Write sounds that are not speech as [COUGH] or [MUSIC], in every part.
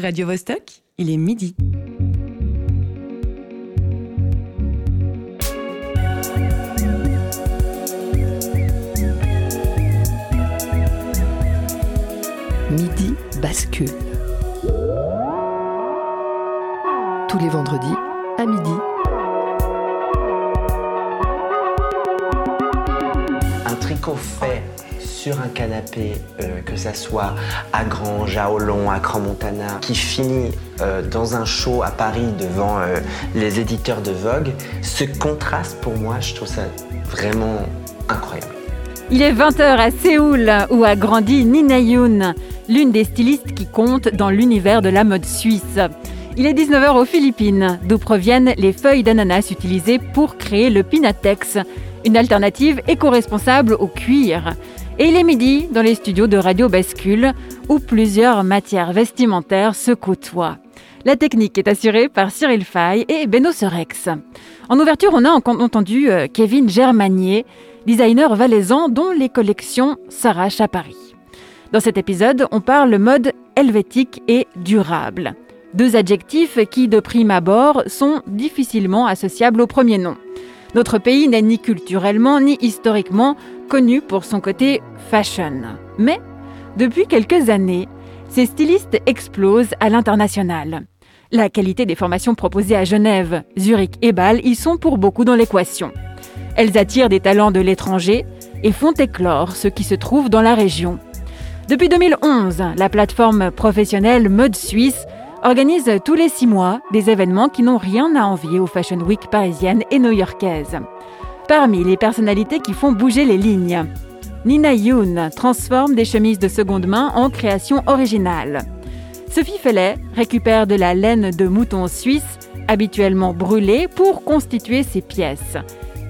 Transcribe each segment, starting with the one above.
Radio Vostok, il est midi. Midi bascule. Tous les vendredis à midi. Un tricot fait sur un canapé, euh, que ça soit à Grange, à Hollon, à Grand-Montana, qui finit euh, dans un show à Paris devant euh, les éditeurs de Vogue, ce contraste pour moi, je trouve ça vraiment incroyable. Il est 20h à Séoul, où a grandi Nina Yoon, l'une des stylistes qui compte dans l'univers de la mode suisse. Il est 19h aux Philippines, d'où proviennent les feuilles d'ananas utilisées pour créer le Pinatex, une alternative éco-responsable au cuir. Et il est midi dans les studios de Radio Bascule, où plusieurs matières vestimentaires se côtoient. La technique est assurée par Cyril Fay et Beno Serex. En ouverture, on a entendu euh, Kevin Germanier, designer valaisan dont les collections s'arrachent à Paris. Dans cet épisode, on parle mode helvétique et durable. Deux adjectifs qui, de prime abord, sont difficilement associables au premier nom. Notre pays n'est ni culturellement ni historiquement connu pour son côté fashion. Mais, depuis quelques années, ces stylistes explosent à l'international. La qualité des formations proposées à Genève, Zurich et Bâle y sont pour beaucoup dans l'équation. Elles attirent des talents de l'étranger et font éclore ceux qui se trouvent dans la région. Depuis 2011, la plateforme professionnelle Mode Suisse organise tous les six mois des événements qui n'ont rien à envier aux Fashion Week parisiennes et new-yorkaises. Parmi les personnalités qui font bouger les lignes, Nina Yoon transforme des chemises de seconde main en création originale. Sophie Fellet récupère de la laine de mouton suisse, habituellement brûlée, pour constituer ses pièces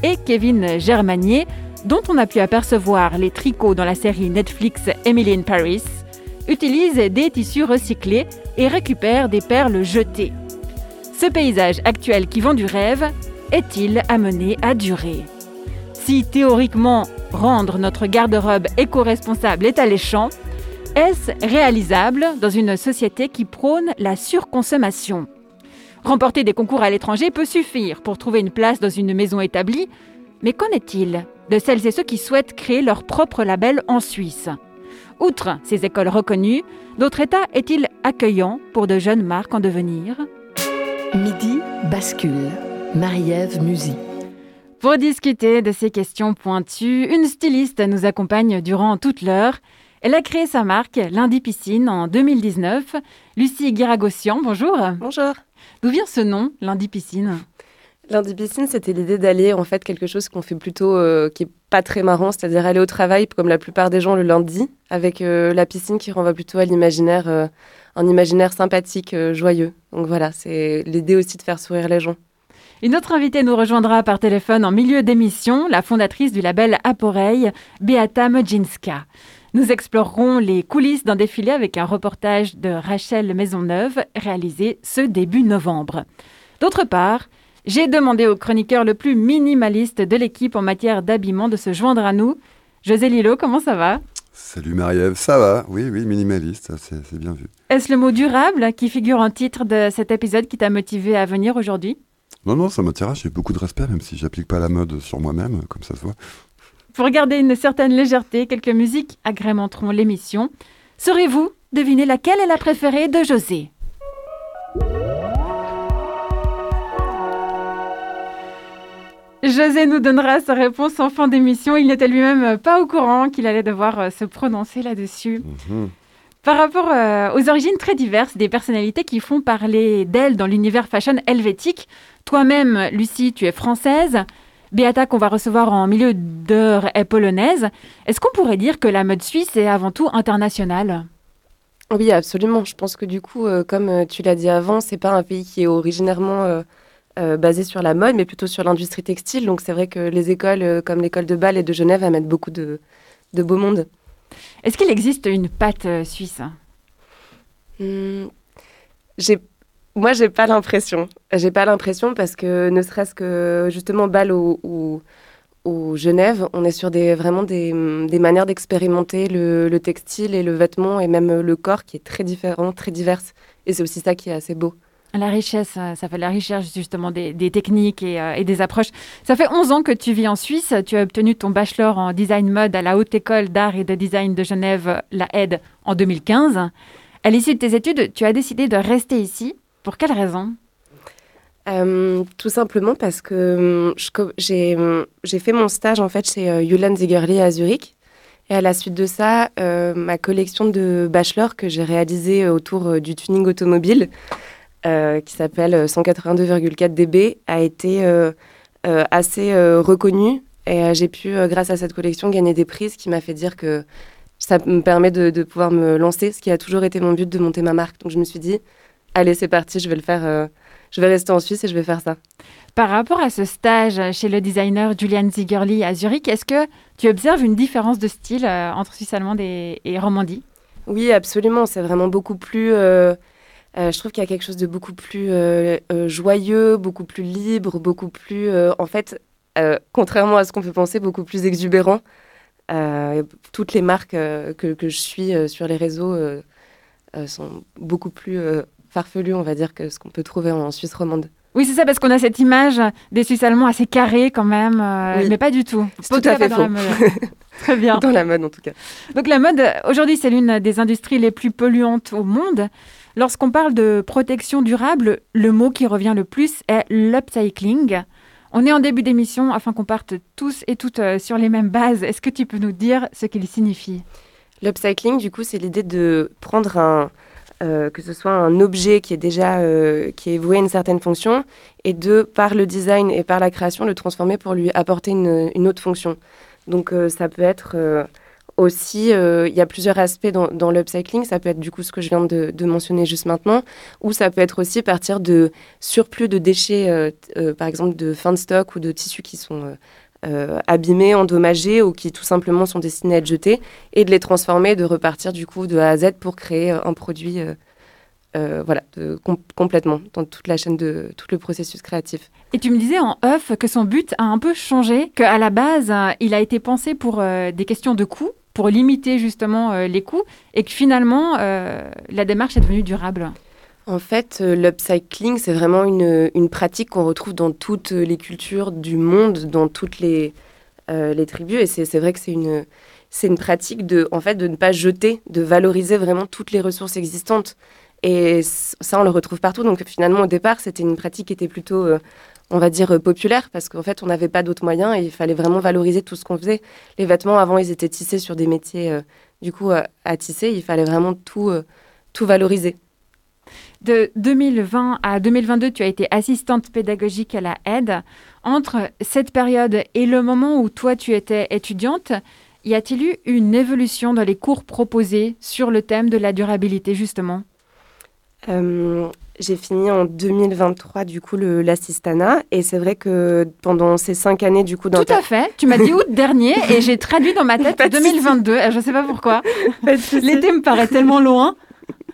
et Kevin Germanier, dont on a pu apercevoir les tricots dans la série Netflix Emily in Paris, utilise des tissus recyclés et récupère des perles jetées. Ce paysage actuel qui vend du rêve est-il amené à durer? Si théoriquement rendre notre garde-robe éco-responsable est alléchant, est-ce réalisable dans une société qui prône la surconsommation? Remporter des concours à l'étranger peut suffire pour trouver une place dans une maison établie, mais qu'en est-il de celles et ceux qui souhaitent créer leur propre label en Suisse? Outre ces écoles reconnues, d'autres États est-il accueillant pour de jeunes marques en devenir? Midi bascule. Marie-Ève Musy. Pour discuter de ces questions pointues, une styliste nous accompagne durant toute l'heure. Elle a créé sa marque Lundi Piscine en 2019. Lucie Guiragossian, bonjour. Bonjour. D'où vient ce nom, Lundi Piscine? Lundi Piscine, c'était l'idée d'aller en fait quelque chose qu'on fait plutôt euh, qui est pas très marrant, c'est-à-dire aller au travail comme la plupart des gens le lundi, avec euh, la piscine qui renvoie plutôt à l'imaginaire, euh, un imaginaire sympathique, joyeux. Donc voilà, c'est l'idée aussi de faire sourire les gens. Une autre invitée nous rejoindra par téléphone en milieu d'émission, la fondatrice du label Aporeille, Beata Modzinska. Nous explorerons les coulisses d'un défilé avec un reportage de Rachel Maisonneuve réalisé ce début novembre. D'autre part, j'ai demandé au chroniqueur le plus minimaliste de l'équipe en matière d'habillement de se joindre à nous. José Lilo, comment ça va? Salut Marie-Ève, ça va Oui, oui, minimaliste, c'est bien vu. Est-ce le mot durable qui figure en titre de cet épisode qui t'a motivé à venir aujourd'hui? Non, non, ça m'intéresse, j'ai beaucoup de respect, même si j'applique pas la mode sur moi-même, comme ça se voit. Pour garder une certaine légèreté, quelques musiques agrémenteront l'émission. Saurez-vous deviner laquelle est la préférée de José? José nous donnera sa réponse en fin d'émission. Il n'était lui-même pas au courant qu'il allait devoir euh, se prononcer là-dessus. Mhm. Par rapport euh, aux origines très diverses des personnalités qui font parler d'elle dans l'univers fashion helvétique, toi-même, Lucie, tu es française. Beata, qu'on va recevoir en milieu d'heure, est polonaise. Est-ce qu'on pourrait dire que la mode suisse est avant tout internationale? Oui, absolument. Je pense que du coup, euh, comme tu l'as dit avant, c'est pas un pays qui est originairement euh, basé sur la mode, mais plutôt sur l'industrie textile. Donc c'est vrai que les écoles euh, comme l'école de Bâle et de Genève amènent beaucoup de, de beau monde. Est-ce qu'il existe une pâte euh, suisse? Hmm, j'ai moi, j'ai pas l'impression. J'ai pas l'impression parce que ne serait-ce que justement Bâle ou, ou, Genève, on est sur des, vraiment des, des manières d'expérimenter le, le, textile et le vêtement et même le corps qui est très différent, très diverse Et c'est aussi ça qui est assez beau. La richesse, euh, ça fait la richesse justement des, techniques euh, et, des approches. Ça fait 11 ans que tu vis en Suisse. Tu as obtenu ton bachelor en design mode à la Haute École d'Art et de Design de Genève, la HED, en 2015. À l'issue de tes études, tu as décidé de rester ici. Pour quelle raison? Euh, tout simplement parce que j'ai fait mon stage en fait chez Julian Zigerli à Zurich. Et à la suite de ça, ma collection de bachelor que j'ai réalisée autour du tuning automobile qui s'appelle 182,4 euh, dB, a été euh, assez reconnu. Et j'ai pu, grâce à cette collection, gagner des prix, ce qui m'a fait dire que ça me permet de, pouvoir me lancer, ce qui a toujours été mon but de monter ma marque. Donc je me suis dit, allez, c'est parti, je vais le faire. je vais rester en Suisse et je vais faire ça. Par rapport à ce stage chez le designer Julian Zigerli à Zurich, est-ce que tu observes une différence de style entre Suisse allemande et, et Romandie? Oui, absolument. C'est vraiment beaucoup plus euh, je trouve qu'il y a quelque chose de beaucoup plus euh, euh, joyeux, beaucoup plus libre, beaucoup plus, en fait, contrairement à ce qu'on peut penser, beaucoup plus exubérant. toutes les marques que, que, je suis sur les réseaux sont beaucoup plus farfelues, on va dire, que ce qu'on peut trouver en Suisse romande. Oui, c'est ça, parce qu'on a cette image des Suisses allemands assez carrés quand même, mais pas du tout. C'est tout à fait faux. [LAUGHS] Très bien. Dans la mode, en tout cas. Donc la mode, aujourd'hui, c'est l'une des industries les plus polluantes au monde. Lorsqu'on parle de protection durable, le mot qui revient le plus est l'upcycling. On est en début d'émission afin qu'on parte tous et toutes euh, sur les mêmes bases. Est-ce que tu peux nous dire ce qu'il signifie? L'upcycling, du coup, c'est l'idée de prendre un, euh, que ce soit un objet qui est déjà euh, qui est voué à une certaine fonction et de par le design et par la création le transformer pour lui apporter une, une autre fonction. Donc ça peut être aussi, euh, il y a plusieurs aspects dans, dans l'upcycling. Ça peut être du coup ce que je viens de, mentionner juste maintenant, ou ça peut être aussi partir de surplus de déchets, euh, euh, par exemple de fin de stock ou de tissus qui sont abîmés, endommagés ou qui tout simplement sont destinés à être jetés, et de les transformer, de repartir du coup de A à Z pour créer un produit. voilà, complètement dans toute la chaîne de tout le processus créatif. Et tu me disais en off que son but a un peu changé, qu'à la base, il a été pensé pour des questions de coût, pour limiter justement euh, les coûts et que finalement euh, la démarche est devenue durable En fait, euh, l'upcycling, c'est vraiment une, une pratique qu'on retrouve dans toutes les cultures du monde, dans toutes les, les tribus. Et c'est vrai que c'est une, une pratique de, en fait, de ne pas jeter, de valoriser vraiment toutes les ressources existantes. Et ça, on le retrouve partout. Donc finalement, au départ, c'était une pratique qui était plutôt on va dire, euh, populaire, parce qu'en fait, on n'avait pas d'autres moyens et il fallait vraiment valoriser tout ce qu'on faisait. Les vêtements, avant, ils étaient tissés sur des métiers, euh, du coup, euh, à tisser. Il fallait vraiment tout, tout valoriser. De 2020 à 2022, tu as été assistante pédagogique à la aide. Entre cette période et le moment où toi, tu étais étudiante, y a-t-il eu une évolution dans les cours proposés sur le thème de la durabilité, justement? J'ai fini en 2023, du coup, l'assistana. Et c'est vrai que pendant ces cinq années, du coup... Dans Tout à fait. Tu m'as dit [LAUGHS] août dernier et j'ai traduit dans ma tête 2022. Je ne sais pas pourquoi. L'été me paraît tellement loin.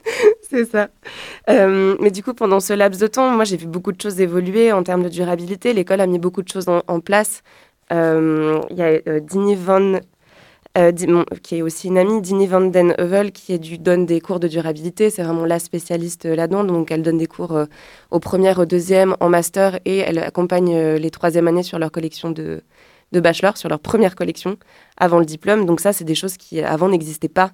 [LAUGHS] c'est ça. Euh, mais du coup, pendant ce laps de temps, moi, j'ai vu beaucoup de choses évoluer en termes de durabilité. L'école a mis beaucoup de choses en, place. Euh, il y a euh, Dini Van euh, qui est aussi une amie, Dini van den Heuvel, qui du, donne des cours de durabilité. C'est vraiment la spécialiste euh, là-dedans. Donc, elle donne des cours euh, au premier, au deuxième, en master, et elle accompagne les troisième années sur leur collection de, de bachelor, sur leur première collection, avant le diplôme. Donc, ça, c'est des choses qui, avant, n'existaient pas.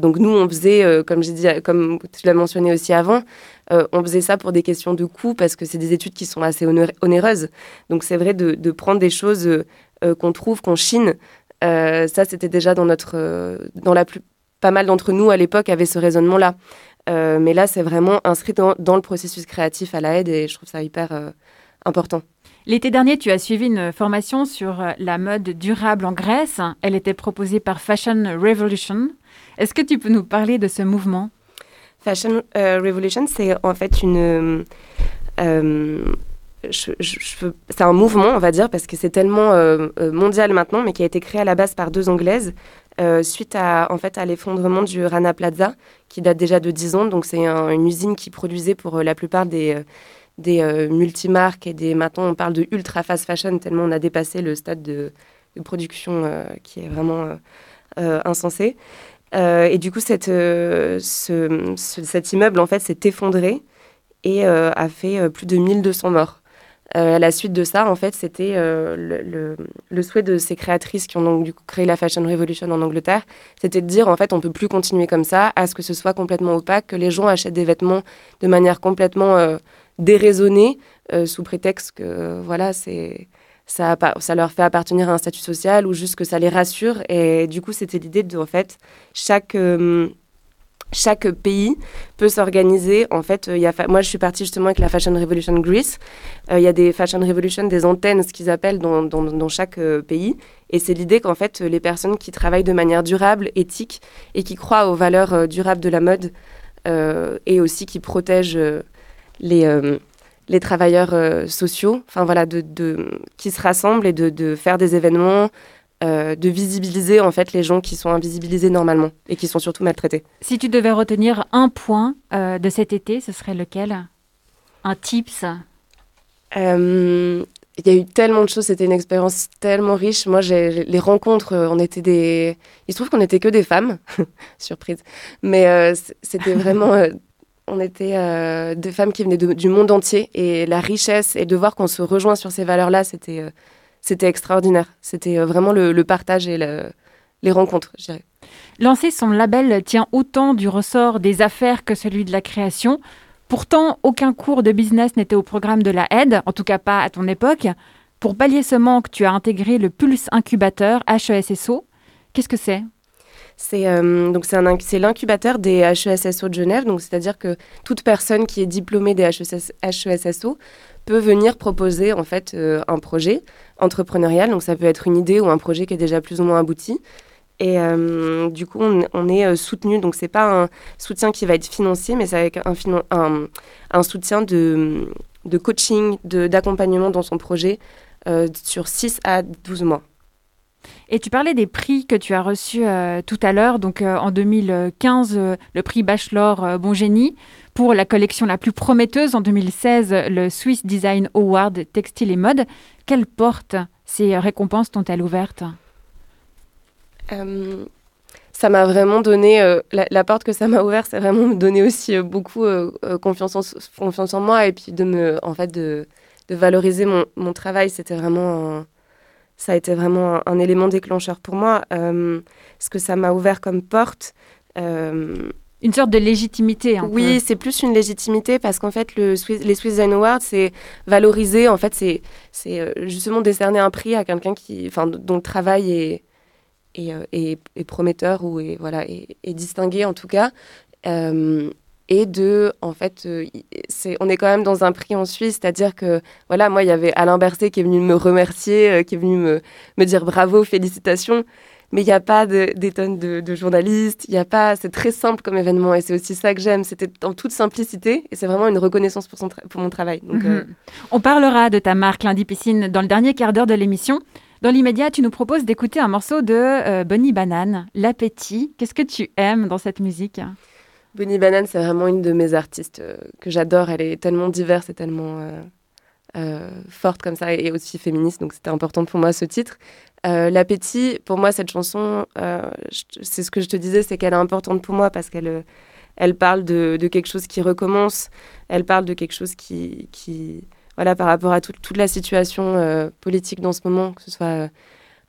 donc, nous, on faisait, comme j'ai dit, comme tu l'as mentionné aussi avant, on faisait ça pour des questions de coût, parce que c'est des études qui sont assez onéreuses. Donc, c'est vrai de, prendre des choses qu'on trouve, qu'on chine, euh, ça, c'était déjà dans notre, euh, dans la plus, pas mal d'entre nous à l'époque avaient ce raisonnement-là. Euh, mais là, c'est vraiment inscrit dans, le processus créatif à la aide et je trouve ça hyper important. L'été dernier, tu as suivi une formation sur la mode durable en Grèce. Elle était proposée par Fashion Revolution. Est-ce que tu peux nous parler de ce mouvement? Fashion Revolution, c'est en fait une, c'est un mouvement, on va dire, parce que c'est tellement euh, euh, mondial maintenant, mais qui a été créé à la base par deux Anglaises, euh, suite à, l'effondrement du Rana Plaza, qui date déjà de 10 ans. Donc, c'est une usine qui produisait pour la plupart des, des multimarques et des. Maintenant, on parle de ultra fast fashion, tellement on a dépassé le stade de, production qui est vraiment insensé. et du coup, cet immeuble, en fait, s'est effondré et a fait plus de 1200 morts. Euh, à la suite de ça, en fait, c'était euh, le, souhait de ces créatrices qui ont donc créé la Fashion Revolution en Angleterre, c'était de dire en fait on peut plus continuer comme ça, à ce que ce soit complètement opaque, que les gens achètent des vêtements de manière complètement euh, déraisonnée, sous prétexte que voilà c'est ça, ça leur fait appartenir à un statut social ou juste que ça les rassure. Et du coup, c'était l'idée de en fait chaque chaque pays peut s'organiser. En fait, a moi, je suis partie justement avec la Fashion Revolution Greece. Euh, il y a des Fashion Revolution, des antennes, ce qu'ils appellent dans, chaque euh, pays. Et c'est l'idée qu'en fait, les personnes qui travaillent de manière durable, éthique et qui croient aux valeurs euh, durables de la mode et aussi qui protègent les, les travailleurs sociaux, enfin voilà, de, qui se rassemblent et de faire des événements, euh, de visibiliser en fait les gens qui sont invisibilisés normalement et qui sont surtout maltraités. Si tu devais retenir un point euh, de cet été, ce serait lequel? Un tips? Euh, Il y a eu tellement de choses, c'était une expérience tellement riche. Moi, j'ai les rencontres, on était des. Il se trouve qu'on n'était que des femmes, [LAUGHS] surprise. Mais c'était [LAUGHS] vraiment. on était des femmes qui venaient du monde entier et la richesse et de voir qu'on se rejoint sur ces valeurs-là, c'était c'était extraordinaire. C'était euh, vraiment le, partage et les rencontres, je dirais. Lancer son label tient autant du ressort des affaires que celui de la création. Pourtant, aucun cours de business n'était au programme de la aide, en tout cas pas à ton époque. Pour pallier ce manque, tu as intégré le Pulse Incubateur HESSO. Qu'est-ce que c'est? C'est euh, donc c'est l'incubateur des HESSO de Genève, donc c'est-à-dire que toute personne qui est diplômée des HESSO peut venir proposer en fait euh, un projet entrepreneurial. Donc ça peut être une idée ou un projet qui est déjà plus ou moins abouti. Et euh, du coup, on, est soutenu. Donc c'est pas un soutien qui va être financier, mais c'est avec un, soutien de, de coaching, d'accompagnement dans son projet sur 6 à 12 mois. Et tu parlais des prix que tu as reçus tout à l'heure. Donc en 2015, le prix Bachelor Bon Génie pour la collection la plus prometteuse en 2016, le Swiss Design Award Textile et Mode. Quelle porte ces récompenses t'ont-elles ouvertes? Euh, Ça m'a vraiment donné, euh, la, porte que ça m'a ouverte, c'est vraiment me donner aussi euh, beaucoup confiance, en, moi et puis de me, en fait, de, de valoriser mon, mon travail. C'était vraiment, ça a été vraiment un, élément déclencheur pour moi. ce que ça m'a ouvert comme porte, une sorte de légitimité. oui, c'est plus une légitimité parce qu'en fait, le les Swiss Design Awards, c'est valoriser, en fait, c'est euh, justement décerner un prix à quelqu'un qui, dont le travail est, est, euh, est, prometteur ou est, voilà, est, distingué en tout cas. Euh, et de, en fait, c'est, on est quand même dans un prix en Suisse, c'est-à-dire que, voilà, moi, il y avait Alain Berset qui est venu me remercier, qui est venu me, me dire bravo, félicitations mais il n'y a pas des tonnes de, journalistes, il y a pas, c'est très simple comme événement et c'est aussi ça que j'aime, c'était en toute simplicité et c'est vraiment une reconnaissance pour, son pour mon travail. Donc, mhm. euh, On parlera de ta marque Lundi Piscine dans le dernier quart d'heure de l'émission. Dans l'immédiat, tu nous proposes d'écouter un morceau de euh, Bonnie Banane, L'appétit. Qu'est-ce que tu aimes dans cette musique? Bonnie Banane, c'est vraiment une de mes artistes euh, que j'adore. Elle est tellement diverse et tellement forte comme ça et aussi féministe, donc c'était important pour moi ce titre. Euh, l'appétit, pour moi, cette chanson, euh, c'est ce que je te disais, c'est qu'elle est importante pour moi parce qu'elle euh, elle parle de, quelque chose qui recommence, elle parle de quelque chose qui, qui voilà, par rapport à toute la situation politique dans ce moment, que ce soit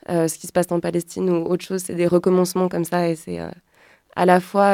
ce qui se passe en Palestine ou autre chose, c'est des recommencements comme ça et c'est à la fois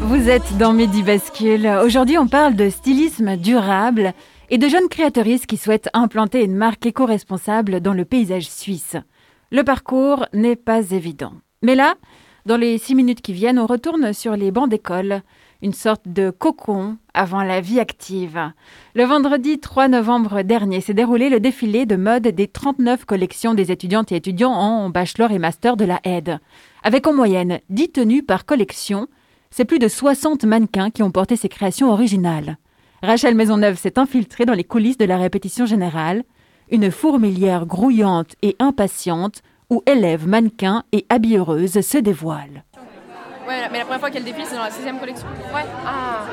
Vous êtes dans Midi Bascule. Aujourd'hui, on parle de stylisme durable et de jeunes créatrices qui souhaitent implanter une marque éco-responsable dans le paysage suisse. Le parcours n'est pas évident. Mais là, dans les six minutes qui viennent, on retourne sur les bancs d'école. Une sorte de cocon avant la vie active. Le vendredi 3 novembre dernier s'est déroulé le défilé de mode des 39 collections des étudiantes et étudiants en bachelor et master de la aide. Avec en moyenne 10 tenues par collection, c'est plus de 60 mannequins qui ont porté ces créations originales. Rachel Maisonneuve s'est infiltrée dans les coulisses de la répétition générale, une fourmilière grouillante et impatiente où élèves, mannequins et habilleuses se dévoilent. Ouais, mais la première fois qu'elle défile, c'est dans la 16 collection. Ouais. Ah.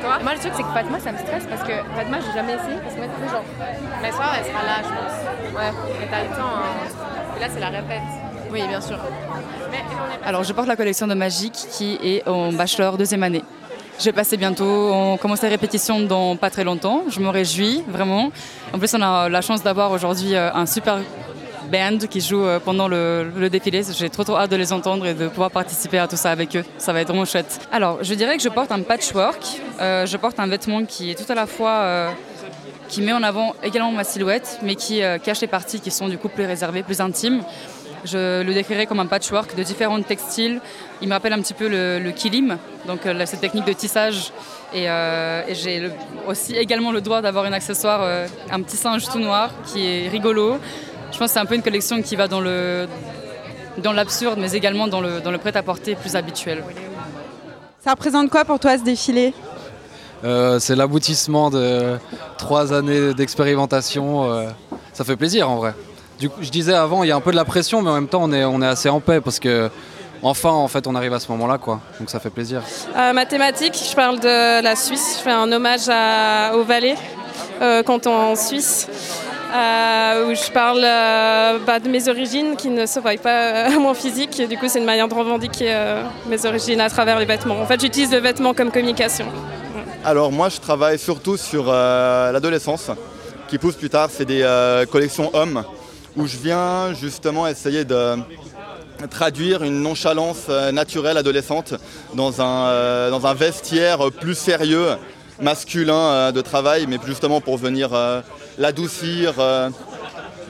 Toi Moi, le truc, c'est que Fatma, ça me stresse parce que Fatma, j'ai jamais essayé. Parce que moi, c'est genre. Mais ça, elle sera là, je pense. Ouais. Mais t'as le temps. Hein. Et là, c'est la répète. Oui, bien sûr. Alors, je porte la collection de Magique qui est en bachelor deuxième année. Je vais passer bientôt, on commence les répétitions dans pas très longtemps. Je me réjouis vraiment. En plus, on a la chance d'avoir aujourd'hui euh, un super band qui joue euh, pendant le, défilé. J'ai trop trop hâte de les entendre et de pouvoir participer à tout ça avec eux. Ça va être vraiment chouette. Alors, je dirais que je porte un patchwork. Euh, je porte un vêtement qui est tout à la fois euh, qui met en avant également ma silhouette, mais qui cache les parties qui sont du coup plus réservées, plus intimes. Je le décrirais comme un patchwork de différents textiles. Il me rappelle un petit peu le, kilim, donc cette technique de tissage. Et j'ai aussi également le droit d'avoir un accessoire, un petit singe tout noir qui est rigolo, je pense que c'est un peu une collection qui va dans le dans l'absurde, mais également dans le, dans le prêt-à-porter plus habituel. Ça représente quoi pour toi ce défilé? Euh, C'est l'aboutissement de trois années d'expérimentation. Euh, ça fait plaisir en vrai. Du coup, je disais avant, il y a un peu de la pression, mais en même temps, on est, on est assez en paix parce que enfin, en fait, on arrive à ce moment-là, quoi. Donc ça fait plaisir. Euh, mathématiques, je parle de la Suisse. Je fais un hommage à, au Valais, euh, canton en Suisse. Euh, où je parle euh, bah, de mes origines qui ne se voient pas à mon physique. Du coup, c'est une manière de revendiquer euh, mes origines à travers les vêtements. En fait, j'utilise le vêtement comme communication. Alors moi, je travaille surtout sur l'adolescence, qui pousse plus tard, c'est des collections hommes, où je viens justement essayer de traduire une nonchalance naturelle adolescente dans un, dans un vestiaire plus sérieux, masculin de travail, mais justement pour venir l'adoucir euh,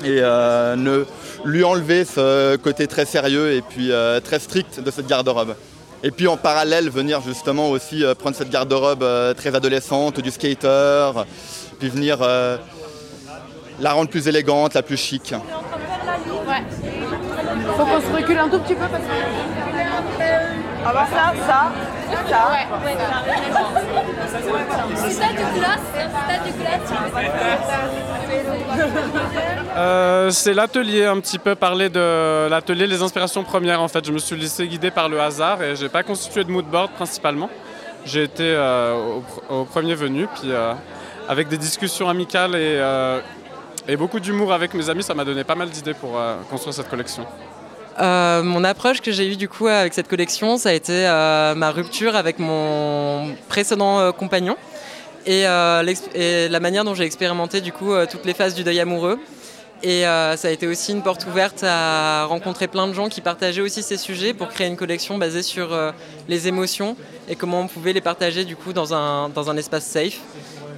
et euh, lui enlever ce côté très sérieux et puis euh, très strict de cette garde-robe. Et puis en parallèle, venir justement aussi prendre cette garde-robe très adolescente, du skater, puis venir la rendre plus élégante, la plus chic. Ah bah ça, ça, ça. Ouais, euh, c'est l'atelier un petit peu parler de l'atelier les inspirations premières en fait. Je me suis laissé guider par le hasard et j'ai pas constitué de moodboard principalement. J'ai été euh, au, premier venu puis euh, avec des discussions amicales et beaucoup d'humour avec mes amis, ça m'a donné pas mal d'idées pour construire cette collection. Euh, mon approche que j'ai eue du coup avec cette collection, ça a été euh, ma rupture avec mon précédent euh, compagnon et, la manière dont j'ai expérimenté du coup toutes les phases du deuil amoureux. Et ça a été aussi une porte ouverte à rencontrer plein de gens qui partageaient aussi ces sujets pour créer une collection basée sur les émotions et comment on pouvait les partager du coup dans un, dans un espace safe.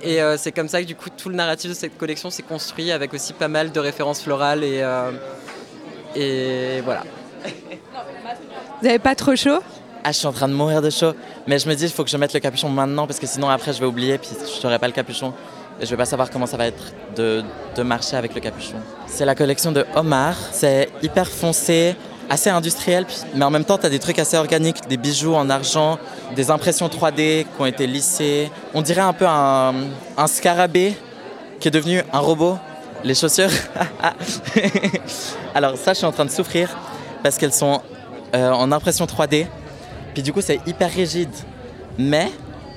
Et c'est comme ça que du coup tout le narratif de cette collection s'est construit avec aussi pas mal de références florales et et voilà. Vous n'avez pas trop chaud? Ah, je suis en train de mourir de chaud. Mais je me dis, il faut que je mette le capuchon maintenant parce que sinon après je vais oublier puis je n'aurai pas le capuchon. Et je vais pas savoir comment ça va être de, de marcher avec le capuchon. C'est la collection de Omar. C'est hyper foncé, assez industriel, mais en même temps, tu as des trucs assez organiques, des bijoux en argent, des impressions 3D qui ont été lissées. On dirait un peu un, un scarabée qui est devenu un robot les chaussures. [LAUGHS] Alors ça, je suis en train de souffrir parce qu'elles sont euh, en impression 3D. Puis du coup, c'est hyper rigide. Mais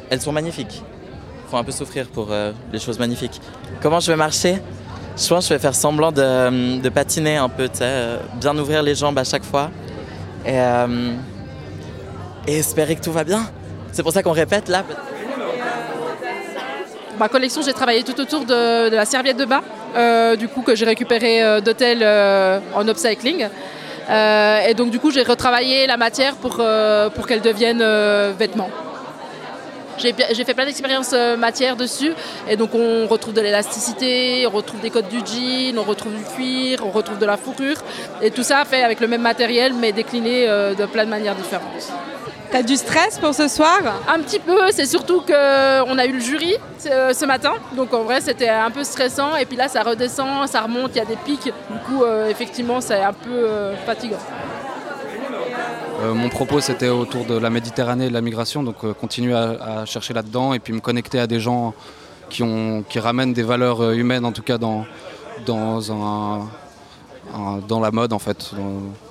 elles sont magnifiques. Faut un peu souffrir pour euh, les choses magnifiques. Comment je vais marcher? Je pense que je vais faire semblant de, patiner un peu, euh, bien ouvrir les jambes à chaque fois. Et, espérer que tout va bien. C'est pour ça qu'on répète là. Ma collection, j'ai travaillé tout autour de, de la serviette de bain. Euh, du coup que j'ai récupéré euh, d'hôtel euh, en upcycling. et donc du coup j'ai retravaillé la matière pour, pour qu'elle devienne vêtement. J'ai fait plein d'expériences matière dessus et donc on retrouve de l'élasticité, on retrouve des codes du jean, on retrouve du cuir, on retrouve de la fourrure et tout ça fait avec le même matériel mais décliné de plein de manières différentes. T'as du stress pour ce soir Un petit peu, c'est surtout qu'on a eu le jury euh, ce matin, donc en vrai c'était un peu stressant, et puis là ça redescend, ça remonte, il y a des pics, du coup euh, effectivement c'est un peu euh, fatigant. mon propos c'était autour de la Méditerranée et de la migration, donc continuer à, chercher là-dedans et puis me connecter à des gens qui, ont, qui ramènent des valeurs humaines en tout cas dans, dans, un, dans la mode en fait,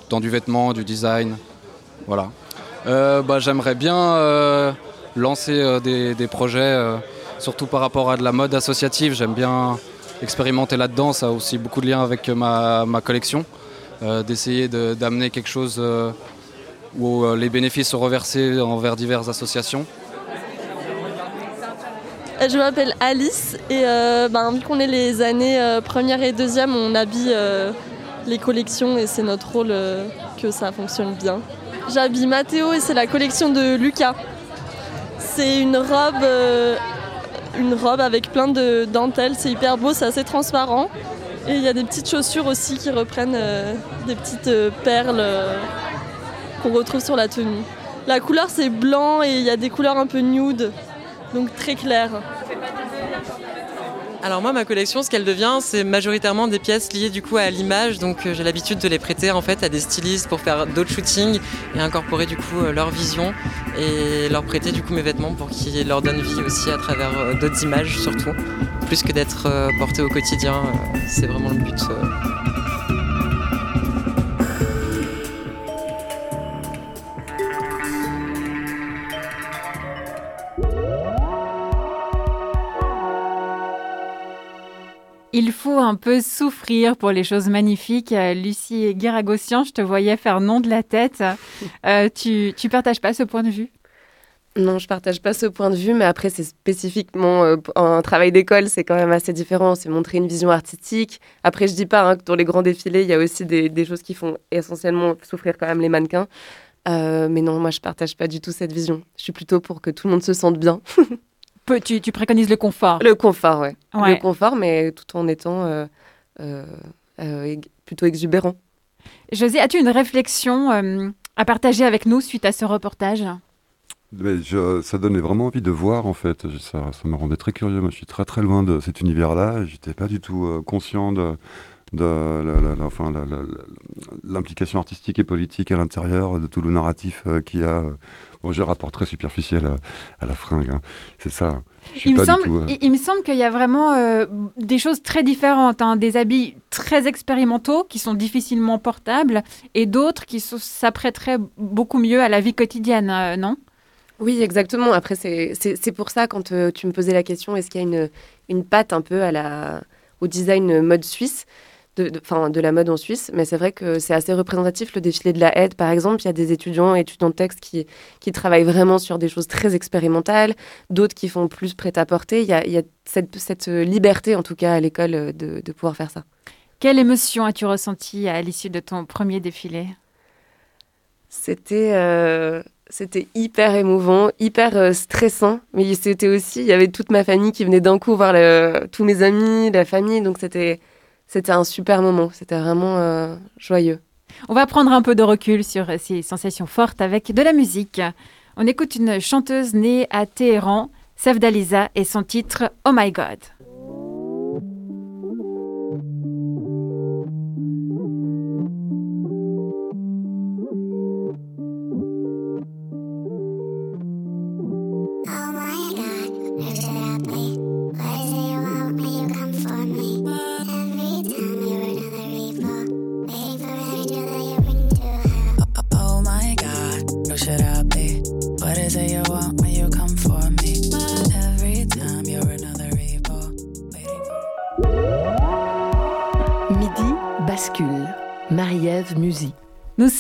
dans du vêtement, du design. Voilà. Euh, bah, j'aimerais bien euh, lancer euh, des, projets, surtout par rapport à de la mode associative. J'aime bien expérimenter là-dedans. Ça a aussi beaucoup de liens avec ma, collection. D'essayer d'amener quelque chose où les bénéfices sont reversés envers diverses associations. Je m'appelle Alice et ben, vu qu'on est les années première et deuxième, on habille les collections et c'est notre rôle que ça fonctionne bien. J'habille Mathéo et c'est la collection de Lucas. C'est une robe, euh, une robe avec plein de dentelles, c'est hyper beau, c'est assez transparent. Et il y a des petites chaussures aussi qui reprennent euh, des petites euh, perles qu'on retrouve sur la tenue. La couleur c'est blanc et il y a des couleurs un peu nude, donc très claires. Alors moi, ma collection, ce qu'elle devient, c'est majoritairement des pièces liées du coup à l'image. Donc euh, j'ai l'habitude de les prêter en fait à des stylistes pour faire d'autres shootings et incorporer du coup euh, leur vision et leur prêter du coup mes vêtements pour qu'ils leur donnent vie aussi à travers euh, d'autres images surtout, plus que d'être porté au quotidien. c'est vraiment le but. Il faut un peu souffrir pour les choses magnifiques. Euh, Lucie Guiragossian, je te voyais faire non de la tête. [LAUGHS] Euh, tu, tu partages pas ce point de vue? Non, je partage pas ce point de vue, mais après, c'est spécifiquement euh, un travail d'école, c'est quand même assez différent. C'est montrer une vision artistique. Après, je dis pas hein, que dans les grands défilés, il y a aussi des, des, choses qui font essentiellement souffrir quand même les mannequins. mais non, moi, je partage pas du tout cette vision. Je suis plutôt pour que tout le monde se sente bien. [LAUGHS] tu, tu, préconises le confort. Le confort, ouais. Le confort, mais tout en étant euh, euh, euh, plutôt exubérant. José, as-tu une réflexion à partager avec nous suite à ce reportage? Ça donnait vraiment envie de voir en fait. Ça, ça, me rendait très curieux. Moi, je suis très très loin de cet univers-là. J'étais pas du tout conscient de, de l'implication artistique et politique à l'intérieur de tout le narratif qu'il y a Bon, j'ai un rapport très superficiel à, la fringue, hein. c'est ça. Il me, semble, euh, il, me, semble, qu'il y a vraiment euh, des choses très différentes, hein. des habits très expérimentaux qui sont difficilement portables et d'autres qui s'apprêteraient beaucoup mieux à la vie quotidienne, euh, non? Oui, exactement. Après, c'est pour ça, quand tu me posais la question, est-ce qu'il y a une, une patte un peu à la, au design mode suisse? De, de, de la mode en Suisse, mais c'est vrai que c'est assez représentatif le défilé de la aide, par exemple. Il y a des étudiants et étudiants de texte qui, qui travaillent vraiment sur des choses très expérimentales, d'autres qui font plus prêt-à-porter. Il y a, il y a cette, cette, liberté, en tout cas, à l'école, de, de, pouvoir faire ça. Quelle émotion as-tu ressentie à l'issue de ton premier défilé? C'était. Euh, c'était hyper émouvant, hyper euh, stressant, mais c'était aussi, il y avait toute ma famille qui venait d'un coup voir le, tous mes amis, la famille, donc c'était c'était un super moment. C'était vraiment euh, joyeux. On va prendre un peu de recul sur ces sensations fortes avec de la musique. On écoute une chanteuse née à Téhéran, Sevdaliza, et son titre Oh My God.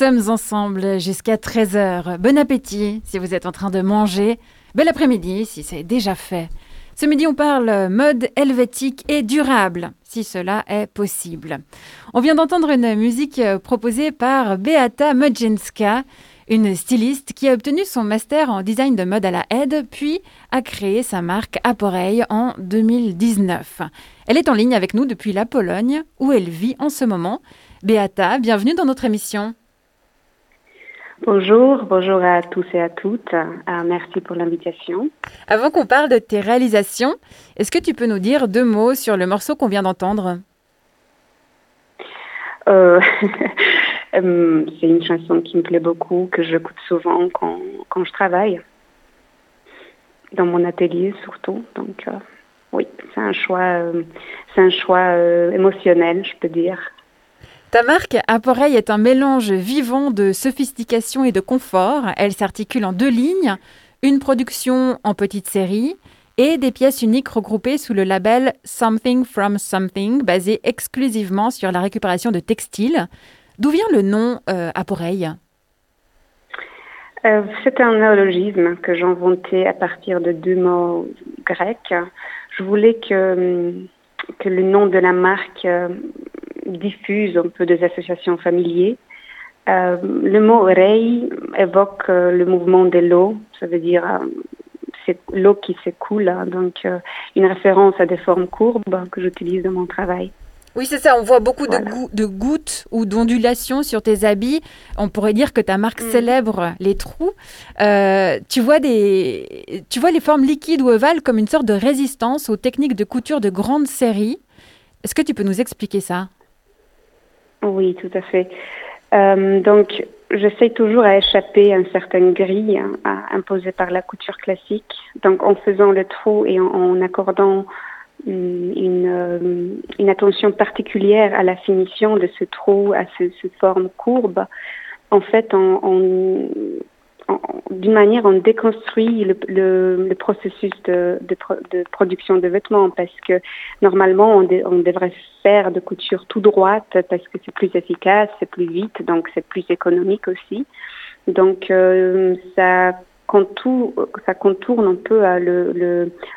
Sommes ensemble jusqu'à 13h. Bon appétit si vous êtes en train de manger. Bel après-midi si c'est déjà fait. Ce midi, on parle mode helvétique et durable, si cela est possible. On vient d'entendre une musique proposée par Beata Modzinska, une styliste qui a obtenu son master en design de mode à la aide, puis a créé sa marque Aporeille en 2019. Elle est en ligne avec nous depuis la Pologne, où elle vit en ce moment. Beata, bienvenue dans notre émission. Bonjour, bonjour à tous et à toutes. Euh, merci pour l'invitation. Avant qu'on parle de tes réalisations, est-ce que tu peux nous dire deux mots sur le morceau qu'on vient d'entendre? Euh, [LAUGHS] euh, C'est une chanson qui me plaît beaucoup, que j'écoute souvent quand, quand, je travaille, dans mon atelier surtout. Donc oui, c'est un choix, c'est un choix émotionnel, je peux dire. Ta marque Appareil est un mélange vivant de sophistication et de confort. Elle s'articule en deux lignes, une production en petite série et des pièces uniques regroupées sous le label Something from Something, basé exclusivement sur la récupération de textiles. D'où vient le nom euh, euh, C'est un néologisme que j'ai inventé à partir de deux mots grecs. Je voulais que, que le nom de la marque euh, diffuse un peu des associations familières. Euh, le mot rei évoque euh, le mouvement de l'eau, ça veut dire euh, c'est l'eau qui s'écoule, hein, donc une référence à des formes courbes que j'utilise dans mon travail. Oui, c'est ça. On voit beaucoup de, de, gouttes ou d'ondulations sur tes habits. On pourrait dire que ta marque mm. célèbre les trous. tu, vois des, tu vois les formes liquides ou ovales comme une sorte de résistance aux techniques de couture de grande série. Est-ce que tu peux nous expliquer ça? Oui, tout à fait. Euh, donc, j'essaie toujours à échapper à une certaine grille hein, imposée par la couture classique. Donc, en faisant le trou et en, accordant une, euh, une, attention particulière à la finition de ce trou, à ce, cette forme courbe, en fait, on, d'une manière, on déconstruit le, processus de, production de vêtements parce que normalement, on, devrait faire de couture tout droite parce que c'est plus efficace, c'est plus vite, donc c'est plus économique aussi. Donc, euh, ça, contourne, un peu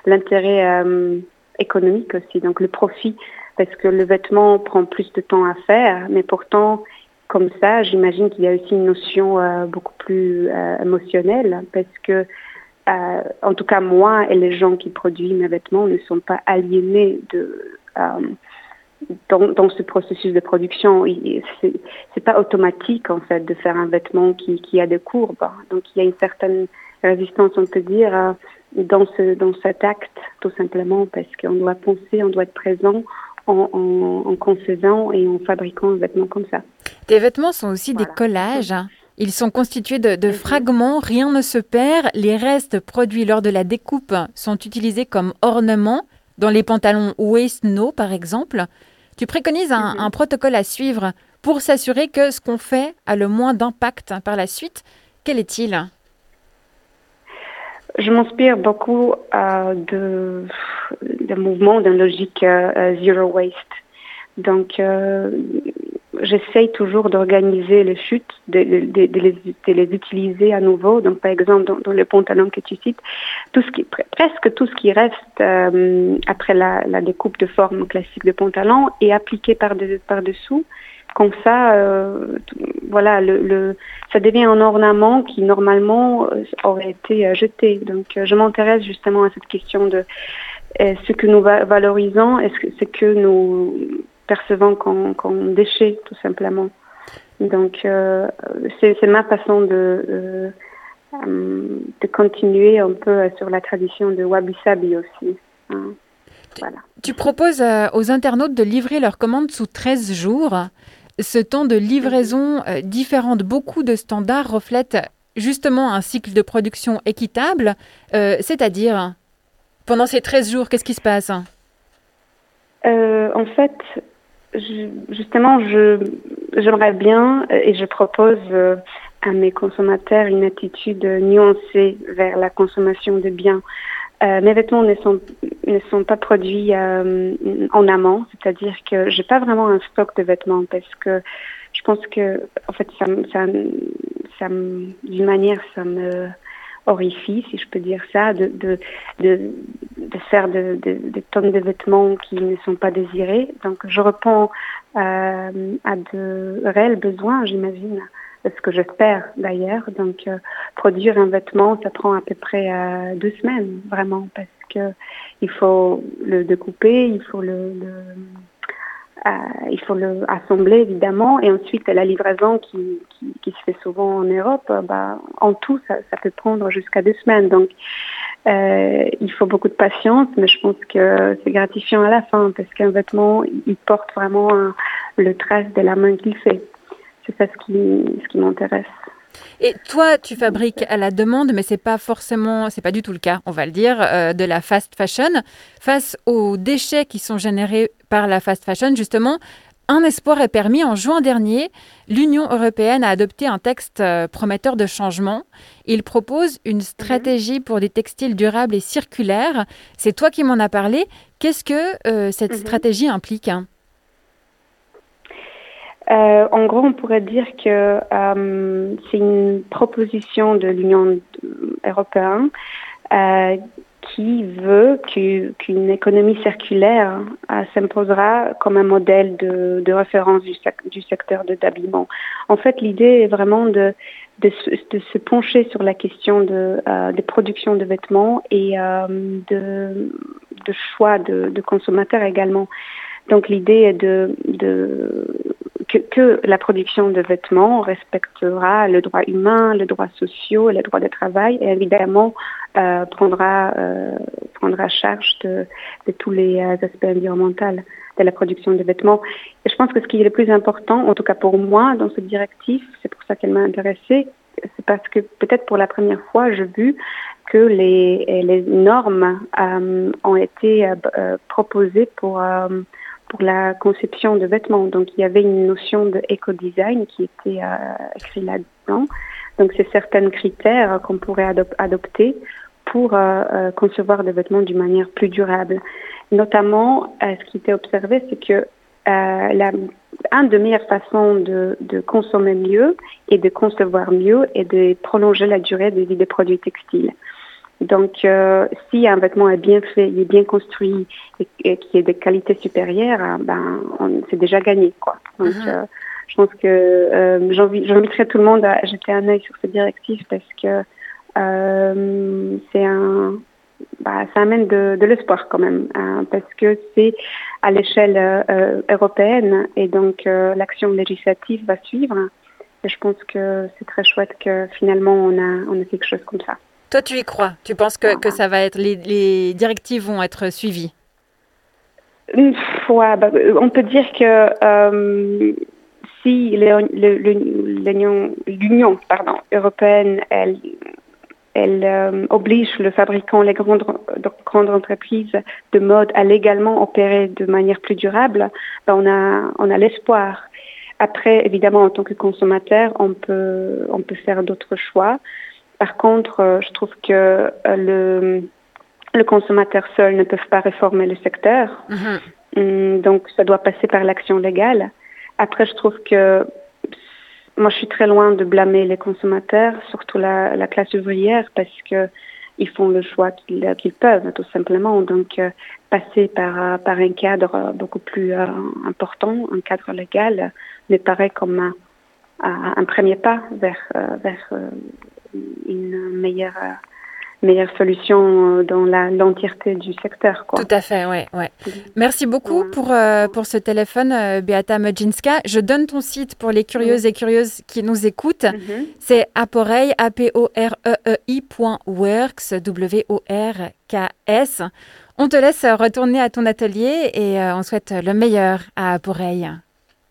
l'intérêt euh, économique aussi, donc le profit, parce que le vêtement prend plus de temps à faire, mais pourtant, comme ça, j'imagine qu'il y a aussi une notion euh, beaucoup plus euh, émotionnelle parce que, euh, en tout cas, moi et les gens qui produisent mes vêtements ne sont pas aliénés de, dans, dans, ce processus de production. C'est pas automatique, en fait, de faire un vêtement qui, qui, a des courbes. Donc, il y a une certaine résistance, on peut dire, dans, ce, dans cet acte, tout simplement, parce qu'on doit penser, on doit être présent, en, en, concevant et en fabriquant un vêtement comme ça. Tes vêtements sont aussi des collages. Ils sont constitués de, de, fragments, rien ne se perd. Les restes produits lors de la découpe sont utilisés comme ornements dans les pantalons waist no par exemple. Tu préconises un, un protocole à suivre pour s'assurer que ce qu'on fait a le moins d'impact par la suite. Quel est-il? Je m'inspire beaucoup euh, de, de mouvements, d'une logique euh, euh, zero waste. Donc, euh, j'essaye toujours d'organiser les chutes, de, les, utiliser à nouveau. Donc, par exemple, dans, le pantalon que tu cites, tout ce qui, presque tout ce qui reste après la, la, découpe de forme classique de pantalon est appliqué par-dessous. Par comme ça, euh, voilà, le, le, ça devient un ornement qui normalement euh, aurait été euh, jeté. Donc, je m'intéresse justement à cette question de ce que nous valorisons, est-ce que ce que nous percevons comme, comme déchet, tout simplement. Donc, euh, c'est ma façon de, de continuer un peu sur la tradition de Wabi Sabi aussi. Hein. Voilà. Tu proposes aux internautes de livrer leurs commandes sous 13 jours. Ce temps de livraison euh, différent de beaucoup de standards reflète justement un cycle de production équitable, euh, c'est-à-dire pendant ces 13 jours, qu'est-ce qui se passe? Euh, En fait, justement, j'aimerais bien et je propose à mes consommateurs une attitude nuancée vers la consommation de biens. Euh, mes vêtements ne sont, ne sont pas produits euh, en amont, c'est-à-dire que j'ai pas vraiment un stock de vêtements parce que je pense que, en fait, ça, ça, ça d'une manière, ça me horrifie, si je peux dire ça, de, de, de, de faire de, de, de, tonnes de vêtements qui ne sont pas désirés. Donc, je réponds euh, à de réels besoins, j'imagine ce que j'espère d'ailleurs. Donc, euh, produire un vêtement, ça prend à peu près euh, deux semaines, vraiment, parce que il faut le découper, il faut le, euh, il faut le assembler évidemment, et ensuite la livraison qui, qui, qui se fait souvent en Europe, bah, en tout, ça, ça peut prendre jusqu'à deux semaines. Donc, il faut beaucoup de patience, mais je pense que c'est gratifiant à la fin parce qu'un vêtement, il porte vraiment le trace de la main qu'il fait. C'est ça ce qui, ce qui m'intéresse. Et toi, tu fabriques à la demande, mais c'est pas forcément, c'est pas du tout le cas, on va le dire, euh, de la fast fashion. Face aux déchets qui sont générés par la fast fashion, justement, un espoir est permis. En juin dernier, l'Union européenne a adopté un texte euh, prometteur de changement. Il propose une stratégie pour des textiles durables et circulaires. C'est toi qui m'en as parlé. Qu'est-ce que euh, cette mhm. stratégie implique hein? Euh, en gros, on pourrait dire que c'est une proposition de l'Union européenne qui veut qu'une économie circulaire euh, s'imposera comme un modèle de, référence du, secteur de l'habillement. En fait, l'idée est vraiment de, se pencher sur la question de, euh, de production de vêtements et euh, de, choix de consommateurs également. Donc l'idée est de, de que, la production de vêtements respectera le droit humain, le droit social, le droit de travail et évidemment euh, prendra, euh, prendra charge de, tous les euh, aspects environnementaux de la production de vêtements. Et je pense que ce qui est le plus important, en tout cas pour moi, dans ce directif, c'est pour ça qu'elle m'a intéressée, c'est parce que peut-être pour la première fois, j'ai vu que les, normes ont été proposées pour pour la conception de vêtements. Donc il y avait une notion de éco-design qui était euh, écrit là-dedans. Donc c'est certains critères qu'on pourrait adopter pour euh, euh, concevoir des vêtements d'une manière plus durable. Notamment, ce qui était observé, c'est que la, une des meilleures façons de, de, consommer mieux et de concevoir mieux est de prolonger la durée de vie des produits textiles. Donc, euh, si un vêtement est bien fait, il est bien construit et, et qui est de qualité supérieure, hein, ben, c'est déjà gagné, quoi. Donc, uh-huh. euh, je pense que euh, j'inviterais tout le monde à jeter un œil sur ce directif parce que euh, c'est un, bah, ça amène de, de l'espoir quand même, hein, parce que c'est à l'échelle euh, européenne et donc euh, l'action législative va suivre. Et je pense que c'est très chouette que finalement on a, on a quelque chose comme ça. Toi, tu y crois Tu penses que, que ça va être les, directives vont être suivies? Ouais, bah, on peut dire que euh, si l'Union européenne, euh, oblige le fabricant, les grandes, grandes entreprises de mode à légalement opérer de manière plus durable, ben on a, on a l'espoir. Après, évidemment, en tant que consommateur, on peut, on peut faire d'autres choix. Par contre, euh, je trouve que euh, le, le consommateur seul ne peut pas réformer le secteur. Mhm. Hum, donc, ça doit passer par l'action légale. Après, je trouve que moi, je suis très loin de blâmer les consommateurs, surtout la, la classe ouvrière, parce que ils font le choix qu'ils qu'ils peuvent, tout simplement. Donc, euh, passer par, par un cadre beaucoup plus important, un cadre légal, me paraît comme un, un premier pas vers, vers une meilleure meilleure solution euh, dans l'entièreté du secteur. Tout à fait, oui. Ouais. Merci beaucoup pour, euh, pour ce téléphone, euh, Beata Mojinska. Je donne ton site pour les curieuses et curieuses qui nous écoutent. Mhm. C'est aporeil, a p o r e e iworks W-O-R-K-S. On te laisse retourner à ton atelier et on souhaite le meilleur à Aporeil.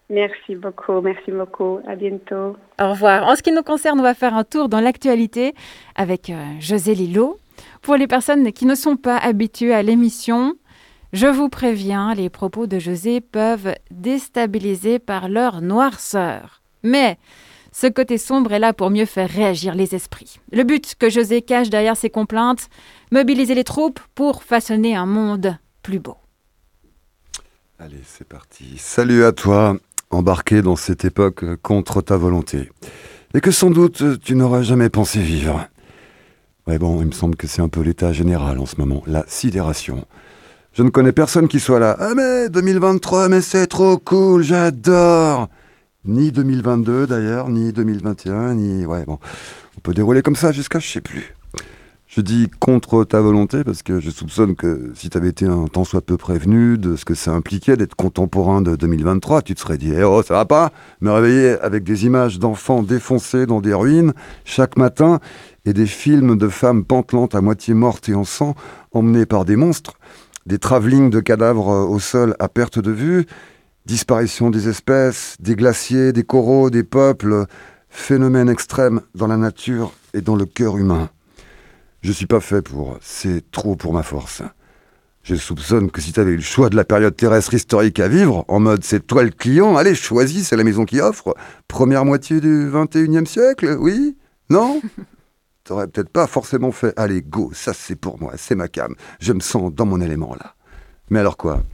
Merci beaucoup, merci beaucoup. À bientôt. Au revoir. En ce qui nous concerne, on va faire un tour dans l'actualité avec euh, José Lillo. Pour les personnes qui ne sont pas habituées à l'émission, je vous préviens, les propos de José peuvent déstabiliser par leur noirceur. Mais ce côté sombre est là pour mieux faire réagir les esprits. Le but que José cache derrière ses complaintes, mobiliser les troupes pour façonner un monde plus beau. Allez, c'est parti. Salut à toi embarqué dans cette époque contre ta volonté, et que sans doute tu n'auras jamais pensé vivre. Ouais bon, il me semble que c'est un peu l'état général en ce moment, la sidération. Je ne connais personne qui soit là. Ah mais 2023, mais c'est trop cool, j'adore Ni 2022 d'ailleurs, ni 2021, ni... Ouais bon, on peut dérouler comme ça jusqu'à je sais plus. Je dis contre ta volonté parce que je soupçonne que si tu avais été un tant soit peu prévenu de ce que ça impliquait d'être contemporain de 2023, tu te serais dit eh oh ça va pas Me réveiller avec des images d'enfants défoncés dans des ruines chaque matin et des films de femmes pantelantes à moitié mortes et en sang emmenées par des monstres, des travelling de cadavres au sol à perte de vue, disparition des espèces, des glaciers, des coraux, des peuples, phénomènes extrêmes dans la nature et dans le cœur humain. Je suis pas fait pour. C'est trop pour ma force. Je soupçonne que si tu avais eu le choix de la période terrestre historique à vivre, en mode c'est toi le client, allez, choisis, c'est la maison qui offre. Première moitié du 21e siècle, oui Non? [LAUGHS] T'aurais peut-être pas forcément fait, allez, go, ça c'est pour moi, c'est ma cam, je me sens dans mon élément là. Mais alors quoi?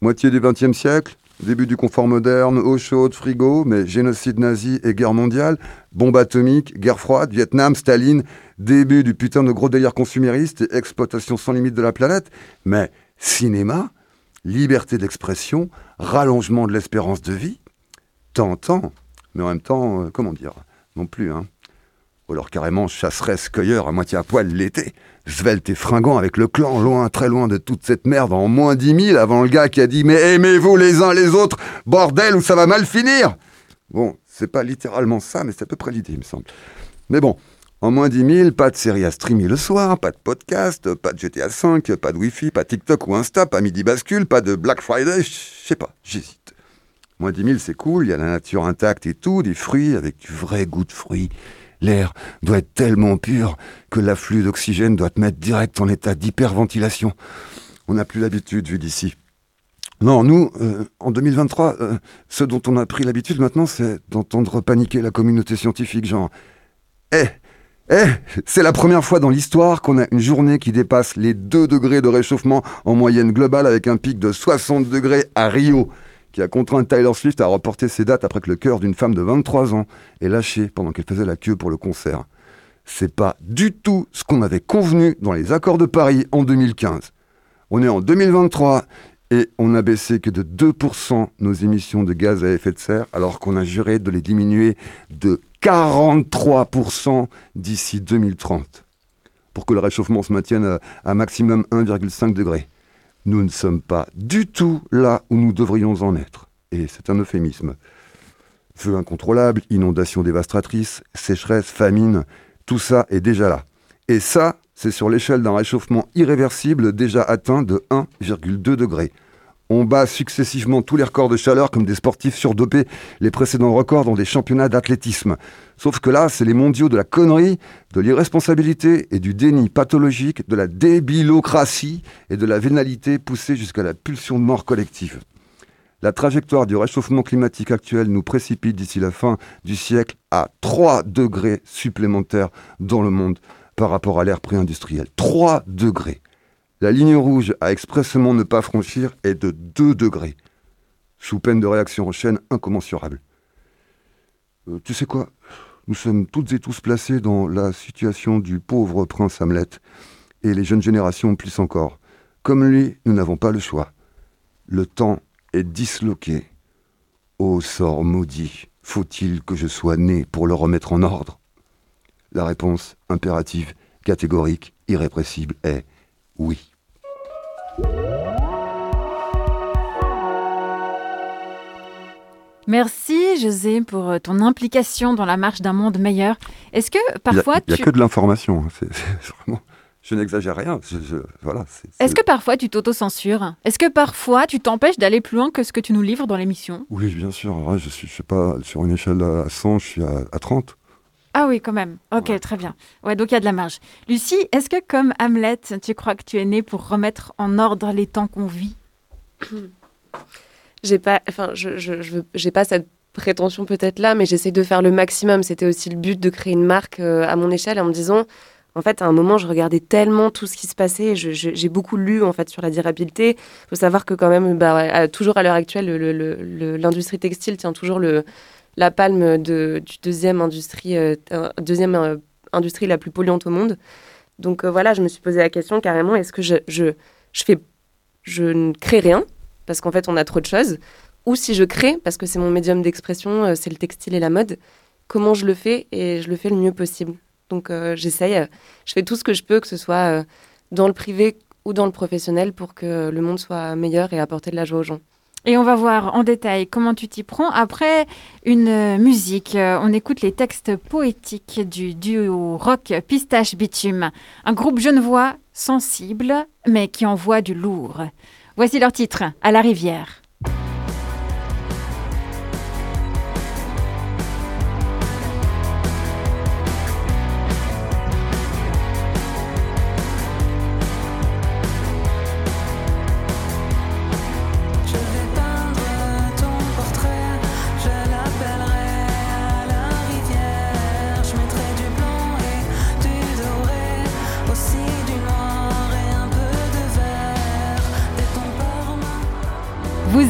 Moitié du 20e siècle? Début du confort moderne, eau chaude, frigo, mais génocide nazi et guerre mondiale, bombe atomique, guerre froide, Vietnam, Staline, début du putain de gros délire consumériste et exploitation sans limite de la planète, mais cinéma, liberté d'expression, rallongement de l'espérance de vie, tant, tant, mais en même temps, euh, comment dire, non plus, hein. Ou alors carrément chasseresse-cueilleur à moitié à poil l'été svelte et fringant avec le clan, loin, très loin de toute cette merde, en moins dix mille, avant le gars qui a dit Mais aimez-vous les uns les autres, bordel, ou ça va mal finir Bon, c'est pas littéralement ça, mais c'est à peu près l'idée, il me semble. Mais bon, en moins dix mille, pas de série à streamer le soir, pas de podcast, pas de GTA V, pas de Wi-Fi, pas TikTok ou Insta, pas Midi Bascule, pas de Black Friday, je sais pas, j'hésite. Moins dix mille, c'est cool, il y a la nature intacte et tout, des fruits avec du vrai goût de fruits L'air doit être tellement pur que l'afflux d'oxygène doit te mettre direct en état d'hyperventilation. On n'a plus l'habitude vu d'ici. Non, nous, euh, en 2023, euh, ce dont on a pris l'habitude maintenant, c'est d'entendre paniquer la communauté scientifique, genre Eh Eh C'est la première fois dans l'histoire qu'on a une journée qui dépasse les 2 degrés de réchauffement en moyenne globale avec un pic de 60 degrés à Rio qui a contraint Tyler Swift à reporter ses dates après que le cœur d'une femme de 23 ans ait lâché pendant qu'elle faisait la queue pour le concert. C'est pas du tout ce qu'on avait convenu dans les accords de Paris en 2015. On est en 2023 et on n'a baissé que de 2% nos émissions de gaz à effet de serre alors qu'on a juré de les diminuer de 43% d'ici 2030 pour que le réchauffement se maintienne à, maximum 1,5 degré. Nous ne sommes pas du tout là où nous devrions en être. Et c'est un euphémisme. Feu incontrôlable, inondations dévastatrices, sécheresse, famine, tout ça est déjà là. Et ça, c'est sur l'échelle d'un réchauffement irréversible déjà atteint de 1,2 degré. On bat successivement tous les records de chaleur comme des sportifs surdopés les précédents records dans des championnats d'athlétisme. Sauf que là, c'est les mondiaux de la connerie, de l'irresponsabilité et du déni pathologique, de la débilocratie et de la vénalité poussée jusqu'à la pulsion de mort collective. La trajectoire du réchauffement climatique actuel nous précipite d'ici la fin du siècle à 3 degrés supplémentaires dans le monde par rapport à l'ère pré-industrielle. 3 degrés. La ligne rouge à expressément ne pas franchir est de 2 degrés, sous peine de réaction en chaîne incommensurable. Euh, tu sais quoi? Nous sommes toutes et tous placés dans la situation du pauvre prince Hamlet, et les jeunes générations plus encore. Comme lui, nous n'avons pas le choix. Le temps est disloqué. Ô sort maudit, faut-il que je sois né pour le remettre en ordre? La réponse impérative, catégorique, irrépressible est oui. Merci José pour euh, ton implication dans la marche d'un monde meilleur. Est-ce que parfois il n'y a, que de l'information. Hein. je n'exagère rien. voilà, Est-ce que parfois tu t'auto-censures? Est-ce que parfois tu t'empêches d'aller plus loin que ce que tu nous livres dans l'émission? Oui, bien sûr. je suis, je sais pas, sur une échelle à 100, je suis à, 30. Ah oui, quand même. Ok, très bien. Ouais, donc il y a de la marge. Lucie, est-ce que comme Hamlet, tu crois que tu es née pour remettre en ordre les temps qu'on vit? [CLEARS THROAT] j'ai pas, enfin, je, je, j'ai pas cette prétention peut-être là, mais j'essaie de faire le maximum. C'était aussi le but de créer une marque euh, à mon échelle en me disant, en fait, à un moment, je regardais tellement tout ce qui se passait. j'ai beaucoup lu en fait sur la durabilité. Il faut savoir que quand même, bah, toujours à l'heure actuelle, l'industrie textile tient toujours la palme du deuxième industrie, euh, deuxième euh, industrie la plus polluante au monde. Donc voilà, je me suis posé la question carrément est-ce que je, je, je fais, je ne crée rien parce qu'en fait on a trop de choses, ou si je crée, parce que c'est mon médium d'expression, euh, c'est le textile et la mode, comment je le fais et je le fais le mieux possible. Donc euh, j'essaye, euh, je fais tout ce que je peux, que ce soit dans le privé ou dans le professionnel, pour que le monde soit meilleur et apporter de la joie aux gens. Et on va voir en détail comment tu t'y prends. Après une musique, on écoute les textes poétiques du duo rock Pistache Bitume, un groupe genevois sensible, mais qui envoie du lourd. Voici leur titre, À la rivière.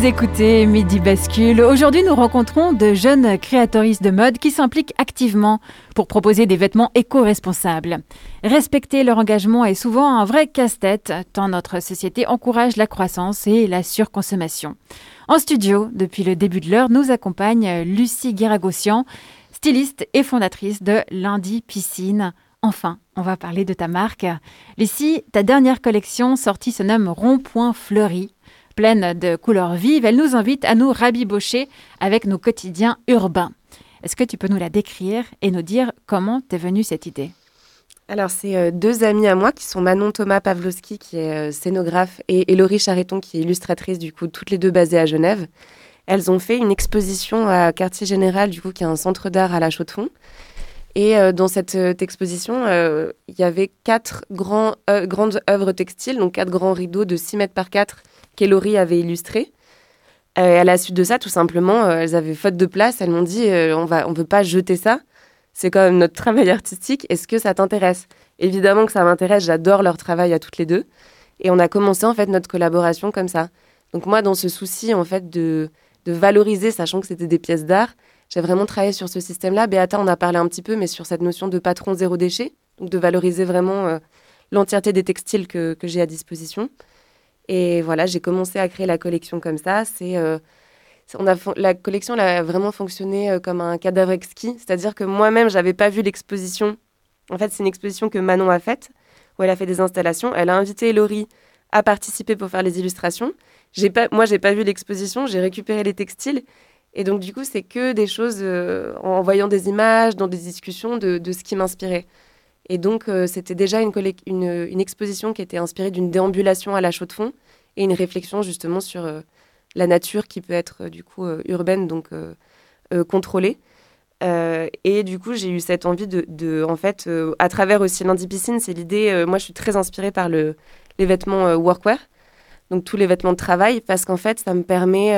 Écoutez Midi Bascule. Aujourd'hui, nous rencontrons de jeunes créatrices de mode qui s'impliquent activement pour proposer des vêtements éco-responsables. Respecter leur engagement est souvent un vrai casse-tête, tant notre société encourage la croissance et la surconsommation. En studio, depuis le début de l'heure, nous accompagne Lucie Guéragossian, styliste et fondatrice de Lundi Piscine. Enfin, on va parler de ta marque. Lucie, ta dernière collection sortie se nomme Rond-Point Fleuri. Pleine de couleurs vives, elle nous invite à nous rabibocher avec nos quotidiens urbains. Est-ce que tu peux nous la décrire et nous dire comment t'es venue cette idée? Alors, c'est euh, deux amis à moi qui sont Manon Thomas Pavlovski, qui est euh, scénographe, et, Laurie Charreton, qui est illustratrice, du coup, toutes les deux basées à Genève. Elles ont fait une exposition à Quartier Général, du coup, qui est un centre d'art à la Chaux-de-Fonds. Et euh, dans cette exposition, il y avait quatre grands, grandes œuvres textiles, donc quatre grands rideaux de 6 mètres par 4 qu'Elori avait illustrés. Euh, à la suite de ça, tout simplement, euh, elles avaient faute de place. Elles m'ont dit euh, on va, on veut pas jeter ça. C'est quand même notre [LAUGHS] travail artistique. Est-ce que ça t'intéresse? Évidemment que ça m'intéresse. J'adore leur travail à toutes les deux. Et on a commencé en fait notre collaboration comme ça. Donc moi, dans ce souci en fait de, de valoriser, sachant que c'était des pièces d'art, j'ai vraiment travaillé sur ce système-là. Beata en a parlé un petit peu, mais sur cette notion de patron zéro déchet, donc de valoriser vraiment l'entièreté des textiles que j'ai à disposition. Et voilà, j'ai commencé à créer la collection comme ça. C'est, euh, on a, la collection a vraiment fonctionné euh, comme un cadavre exquis, c'est-à-dire que moi-même, j'avais pas vu l'exposition. En fait, c'est une exposition que Manon a faite, où elle a fait des installations. Elle a invité Laurie à participer pour faire les illustrations. J'ai pas, moi, j'ai pas vu l'exposition, j'ai récupéré les textiles. Et donc, du coup, c'est que des choses euh, en voyant des images, dans des discussions de ce qui m'inspirait. Et donc, euh, c'était déjà une, exposition qui était inspirée d'une déambulation à la chaux de fond et une réflexion justement sur euh, la nature qui peut être euh, du coup urbaine, donc contrôlée. Et du coup, j'ai eu cette envie de, en fait, à travers aussi Lundi Piscine, c'est l'idée. moi, je suis très inspirée par le, les vêtements workwear, donc tous les vêtements de travail, parce qu'en fait, ça me permet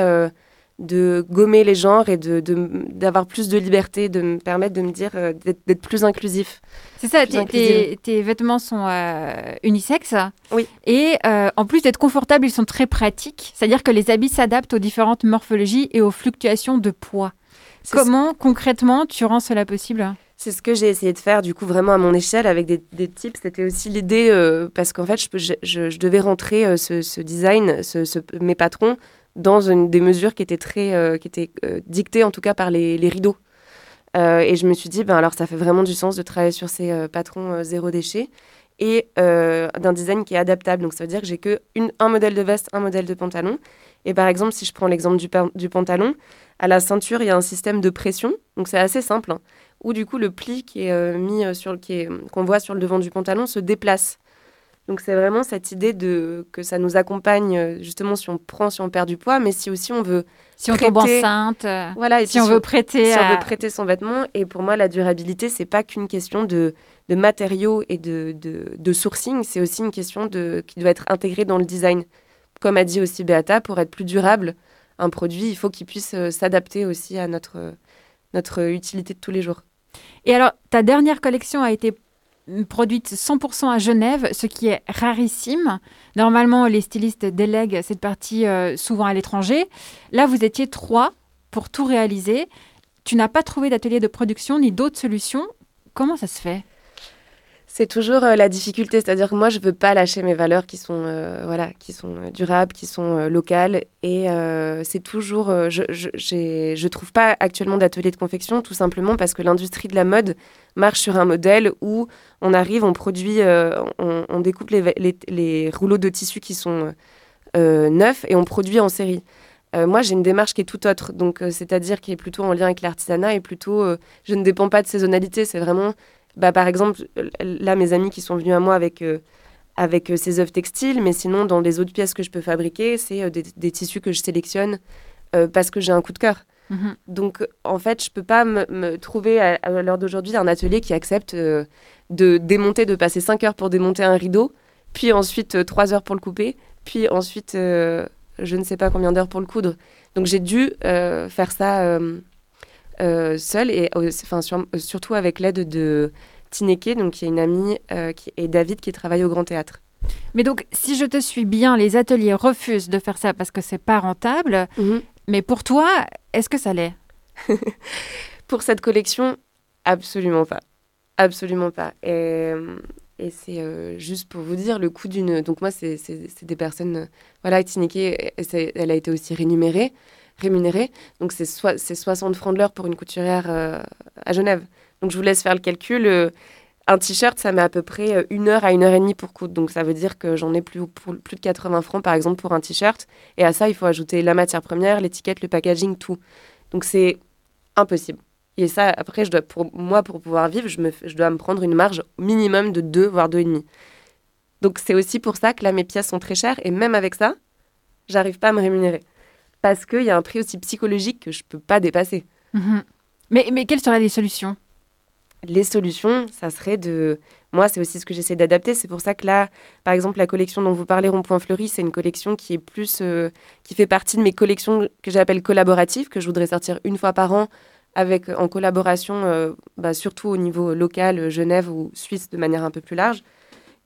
de gommer les genres et de- de- d'avoir plus de liberté, de me permettre de me dire euh, d'être plus inclusif. C'est ça, tes, vêtements sont euh, unisexes. Oui. Et euh, en plus d'être confortables, ils sont très pratiques. C'est-à-dire que les habits s'adaptent aux différentes morphologies et aux fluctuations de poids. Comment concrètement tu rends cela possible? C'est ce que j'ai essayé de faire, du coup, vraiment à mon échelle, avec des, des tips. C'était aussi l'idée, parce qu'en fait, je, devais rentrer ce, ce design, ce- mes patrons, dans des mesures qui étaient, très, euh, qui étaient euh, dictées, en tout cas, par les, les rideaux. Euh, et je me suis dit, ben, alors, ça fait vraiment du sens de travailler sur ces patrons zéro déchet et d'un design qui est adaptable. Donc, ça veut dire que j'ai que une- un modèle de veste, un modèle de pantalon. Et par exemple, si je prends l'exemple du, pa- du pantalon, à la ceinture, il y a un système de pression. Donc, c'est assez simple. hein, où du coup, le pli qui est mis sur qu'on voit sur le devant du pantalon se déplace. Donc, c'est vraiment cette idée de que ça nous accompagne, euh, justement, si on prend, si on perd du poids, mais si aussi on veut. Si on tombe enceinte, euh, voilà, et si on veut prêter si on veut prêter son vêtement. Et pour moi, la durabilité, c'est pas qu'une question de, de matériaux et de, de, de sourcing, c'est aussi une question de, qui doit être intégrée dans le design. Comme a dit aussi Beata, pour être plus durable, un produit, il faut qu'il puisse euh, s'adapter aussi à notre, notre utilité de tous les jours. Et alors, ta dernière collection a été produite 100% à Genève, ce qui est rarissime. Normalement, les stylistes délèguent cette partie euh, souvent à l'étranger. Là, vous étiez trois pour tout réaliser. Tu n'as pas trouvé d'atelier de production ni d'autres solutions. Comment ça se fait? C'est toujours euh, la difficulté, c'est-à-dire que moi je veux pas lâcher mes valeurs qui sont euh, voilà, qui sont euh, durables, qui sont locales et c'est toujours je je trouve pas actuellement d'atelier de confection tout simplement parce que l'industrie de la mode marche sur un modèle où on arrive, on produit, on, découpe les, rouleaux de tissu qui sont neufs et on produit en série. Moi, j'ai une démarche qui est tout autre, donc c'est-à-dire qui est plutôt en lien avec l'artisanat et plutôt, je ne dépends pas de saisonnalité. C'est vraiment, bah, par exemple, là, mes amis qui sont venus à moi avec euh, avec euh, ces œuvres textiles, mais sinon, dans les autres pièces que je peux fabriquer, c'est euh, des, des tissus que je sélectionne parce que j'ai un coup de cœur. Mhm. Donc, en fait, je peux pas me, me trouver à, à l'heure d'aujourd'hui un atelier qui accepte de démonter, de passer 5 heures pour démonter un rideau, puis ensuite 3 heures pour le couper, puis ensuite je ne sais pas combien d'heures pour le coudre. Donc, j'ai dû faire ça seule et euh, enfin, sur- euh, surtout avec l'aide de Tineke, donc qui est une amie, euh, qui, et David qui travaille au Grand Théâtre. Mais donc, si je te suis bien, les ateliers refusent de faire ça parce que c'est pas rentable. Mhm. Mais pour toi, est-ce que ça l'est? [LAUGHS] Pour cette collection, absolument pas. Absolument pas. Et, euh, et c'est euh, juste pour vous dire le coût d'une. Donc, moi, c'est des personnes. euh, Voilà, Tineke, elle a été aussi rémunérée. Rémunérée. Donc, c'est soi- c'est 60 francs de l'heure pour une couturière euh, à Genève. Donc, je vous laisse faire le calcul. euh, un t-shirt, ça met à peu près euh, une heure à une heure et demie pour coudre. Donc, ça veut dire que j'en ai plus, de 80 francs, par exemple, pour un t-shirt. Et à ça, il faut ajouter la matière première, l'étiquette, le packaging, tout. Donc, c'est impossible. Et ça, après, je dois, pour moi, pour pouvoir vivre, je, je dois me prendre une marge minimum de 2, voire 2,5. Donc, c'est aussi pour ça que là, mes pièces sont très chères. Et même avec ça, j'arrive pas à me rémunérer. Parce qu'il y a un prix aussi psychologique que je peux pas dépasser. Mhm. mais, mais quelles seraient les solutions? Les solutions, ça serait de... Moi, c'est aussi ce que j'essaie d'adapter. C'est pour ça que là, par exemple, la collection dont vous parlez, Rond-Point Fleuri, c'est une collection qui est plus... euh, qui fait partie de mes collections que j'appelle collaboratives, que je voudrais sortir une fois par an, avec, en collaboration, euh, bah, surtout au niveau local, euh, Genève ou Suisse, de manière un peu plus large.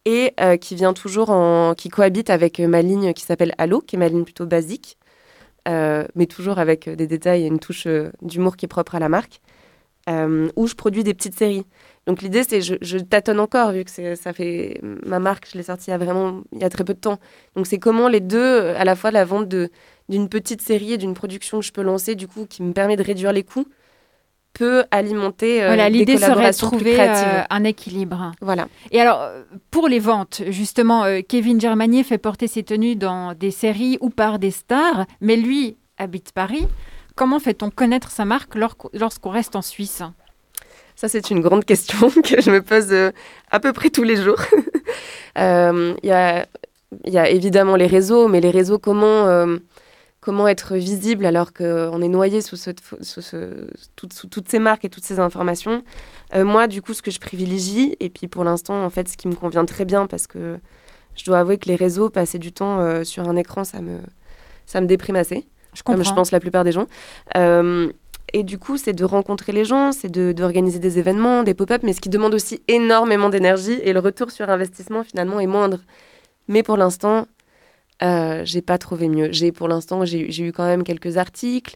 Et euh, qui vient toujours en... qui cohabite avec ma ligne qui s'appelle Allo, qui est ma ligne plutôt basique, mais toujours avec euh, des détails et une touche euh, d'humour qui est propre à la marque euh, où je produis des petites séries. Donc l'idée, c'est je, je tâtonne encore vu que ça fait ma marque, je l'ai sortie il y a vraiment il y a très peu de temps. Donc c'est comment les deux, euh, à la fois la vente de d'une petite série et d'une production que je peux lancer, du coup, qui me permet de réduire les coûts, peut alimenter euh, Voilà, l'idée serait de trouver euh, un équilibre. Voilà. Et alors, euh, pour les ventes, justement, euh, Kevin Germanier fait porter ses tenues dans des séries ou par des stars, mais lui habite Paris. Comment fait-on connaître sa marque lor- lorsqu'on reste en Suisse? Ça, c'est une grande question [LAUGHS] que je me pose à peu près tous les jours. [LAUGHS] Il y, a, il y a évidemment les réseaux, mais les réseaux, comment, comment être visible alors qu'on est noyé sous, ce, sous, ce- tout- sous toutes ces marques et toutes ces informations Euh, Moi, du coup, ce que je privilégie, et puis pour l'instant, en fait, ce qui me convient très bien, parce que je dois avouer que les réseaux, passer du temps euh, sur un écran, ça me, ça me déprime assez. Je Comme je pense la plupart des gens. Euh, et du coup, c'est de rencontrer les gens, c'est de- d'organiser des événements, des pop-up, mais ce qui demande aussi énormément d'énergie et le retour sur investissement finalement est moindre. Mais pour l'instant, euh, j'ai pas trouvé mieux. J'ai pour l'instant, j'ai j'ai eu quand même quelques articles.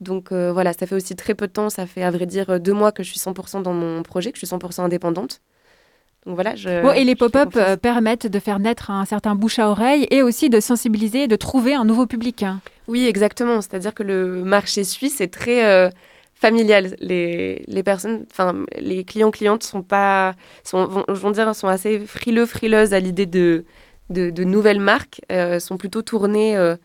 Donc euh, voilà, ça fait aussi très peu de temps, ça fait à vrai dire deux mois que je suis 100% dans mon projet, que je suis 100% indépendante. Donc voilà, je. Bon, et les pop-up euh, permettent de faire naître un certain bouche à oreille et aussi de sensibiliser de trouver un nouveau public. hein. Oui, exactement. C'est-à-dire que le marché suisse est très euh, familial. Les, les personnes, enfin, les clients clientes sont pas, sont, vont, vont dire, sont assez frileux, frileuses à l'idée de, de, nouvelles marques, euh, sont plutôt tournées, euh,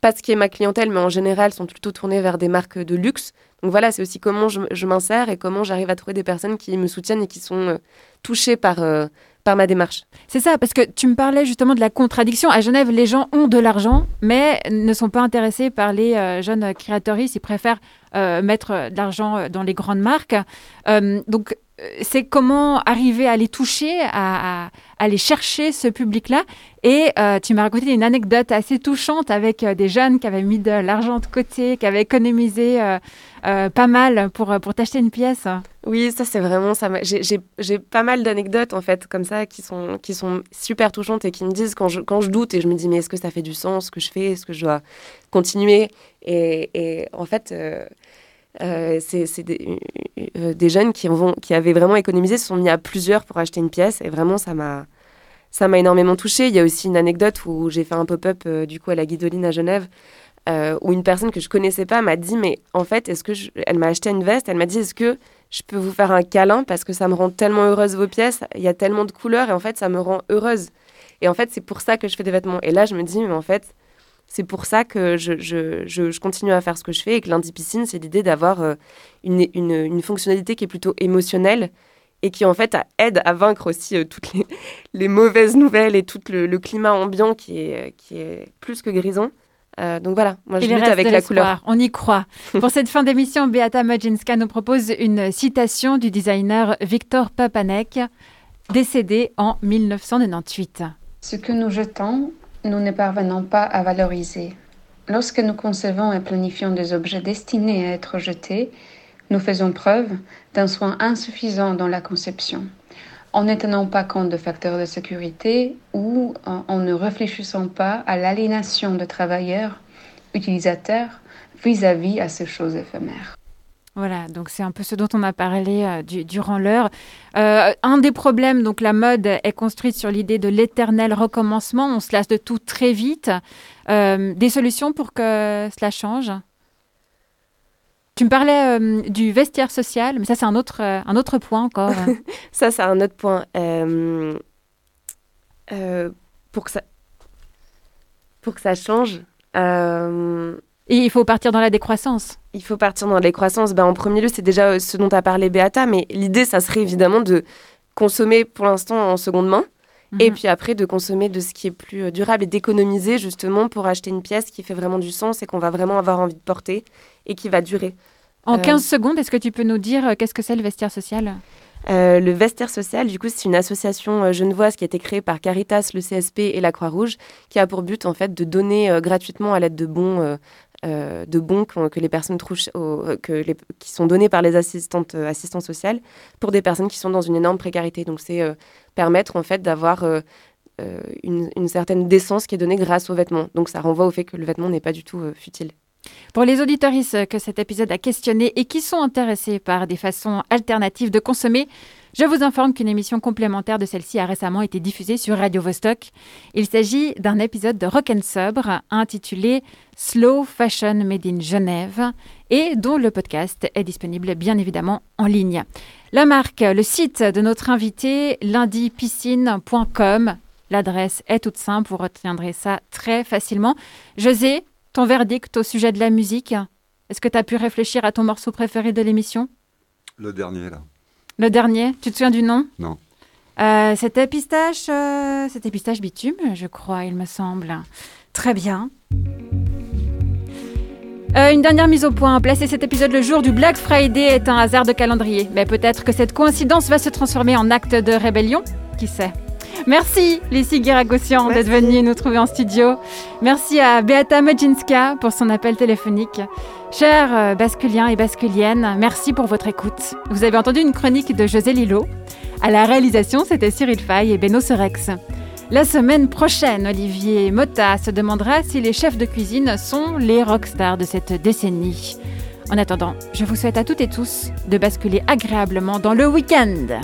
pas ce qui est ma clientèle, mais en général, sont plutôt tournées vers des marques de luxe. Donc voilà, c'est aussi comment je, m'insère et comment j'arrive à trouver des personnes qui me soutiennent et qui sont euh, touchées par, par ma démarche. C'est ça, parce que tu me parlais justement de la contradiction. À Genève, les gens ont de l'argent, mais ne sont pas intéressés par les jeunes créatrices. Ils préfèrent mettre de l'argent dans les grandes marques. Donc, c'est comment arriver à les toucher, à, aller chercher ce public-là. Et euh, tu m'as raconté une anecdote assez touchante avec euh, des jeunes qui avaient mis de l'argent de côté, qui avaient économisé euh, pas mal pour, pour t'acheter une pièce. Oui, ça c'est vraiment ça. j'ai pas mal d'anecdotes en fait comme ça qui sont qui sont super touchantes et qui me disent quand je quand je doute et je me dis mais est-ce que ça fait du sens ce que je fais, est-ce que je dois continuer? Et, et en fait euh, c'est des, euh, des jeunes qui, avaient vraiment économisé, se sont mis à plusieurs pour acheter une pièce. Et vraiment, ça m'a ça m'a énormément touchée. Il y a aussi une anecdote où j'ai fait un pop-up euh, du coup à la Guidoline à Genève, où une personne que je connaissais pas m'a dit, mais en fait, est-ce que elle m'a acheté une veste Elle m'a dit, est-ce que je peux vous faire un câlin parce que ça me rend tellement heureuse vos pièces. Il y a tellement de couleurs et en fait, ça me rend heureuse. Et en fait, c'est pour ça que je fais des vêtements. Et là, je me dis, mais en fait, c'est pour ça que je, je, je, je continue à faire ce que je fais et que lundi piscine, c'est l'idée d'avoir euh, une, une, une fonctionnalité qui est plutôt émotionnelle et qui en fait a- aide à vaincre aussi euh, toutes les, [LAUGHS] les mauvaises nouvelles et tout le, le climat ambiant qui est, qui est plus que grisant. Euh, donc voilà, moi je Il lutte reste avec la couleur. On y croit. [LAUGHS] Pour cette fin d'émission, Beata Majinska nous propose une citation du designer Victor Papanek, décédé en 1998. Ce que nous jetons, nous ne parvenons pas à valoriser. Lorsque nous concevons et planifions des objets destinés à être jetés, nous faisons preuve d'un soin insuffisant dans la conception, en ne tenant pas compte de facteurs de sécurité ou en, ne réfléchissant pas à l'aliénation de travailleurs, utilisateurs, vis-à-vis à ces choses éphémères. Voilà, donc c'est un peu ce dont on a parlé euh, du- durant l'heure. Euh, un des problèmes, donc la mode est construite sur l'idée de l'éternel recommencement. On se lasse de tout très vite. Euh, des solutions pour que cela change? Tu me parlais du vestiaire social, mais ça c'est un autre, un autre point encore. [LAUGHS] ça, c'est un autre point. Pour, que ça, pour que ça change. Et il faut partir dans la décroissance. Il faut partir dans la décroissance. Ben, en premier lieu, c'est déjà euh, ce dont a parlé Beata, mais l'idée, ça serait évidemment de consommer pour l'instant en seconde main. Et puis après, de consommer de ce qui est plus euh, durable et d'économiser justement pour acheter une pièce qui fait vraiment du sens et qu'on va vraiment avoir envie de porter et qui va durer. En Euh, 15 secondes, est-ce que tu peux nous dire euh, qu'est-ce que c'est le vestiaire social? Euh, le Vestiaire Social, du coup, c'est une association euh, genevoise qui a été créée par Caritas, le CSP et la Croix-Rouge, qui a pour but en fait de donner euh, gratuitement à l'aide de bons, euh, de bons que les personnes touchent, euh, que qui sont donnés par les assistantes euh, assistantes sociales pour des personnes qui sont dans une énorme précarité. Donc, c'est euh, permettre en fait d'avoir une, une certaine décence qui est donnée grâce aux vêtements. Donc, ça renvoie au fait que le vêtement n'est pas du tout futile. Pour les auditoristes que cet épisode a questionné et qui sont intéressés par des façons alternatives de consommer, je vous informe qu'une émission complémentaire de celle-ci a récemment été diffusée sur Radio Vostok. Il s'agit d'un épisode de Rock and Sobre intitulé Slow Fashion Made in Genève et dont le podcast est disponible bien évidemment en ligne. La marque, le site de notre invité, lundipiscine.com. L'adresse est toute simple, vous retiendrez ça très facilement. José, ton verdict au sujet de la musique? Est-ce que tu as pu réfléchir à ton morceau préféré de l'émission? Le dernier, là. Le dernier, tu te souviens du nom? Non. Euh, C'était Pistache, euh, c'était Pistache Bitume, je crois, il me semble. Très bien. Euh, une dernière mise au point. Placer cet épisode le jour du Black Friday est un hasard de calendrier. Mais peut-être que cette coïncidence va se transformer en acte de rébellion. Qui sait? Merci, Lucie Guiragossian, d'être venue nous trouver en studio. Merci à Beata Majinska pour son appel téléphonique. Chers euh, basculiens et basculiennes, merci pour votre écoute. Vous avez entendu une chronique de José Lillo. À la réalisation, c'était Cyril Fay et Beno Serex. La semaine prochaine, Olivier Motta se demandera si les chefs de cuisine sont les rockstars de cette décennie. En attendant, je vous souhaite à toutes et tous de basculer agréablement dans le week-end.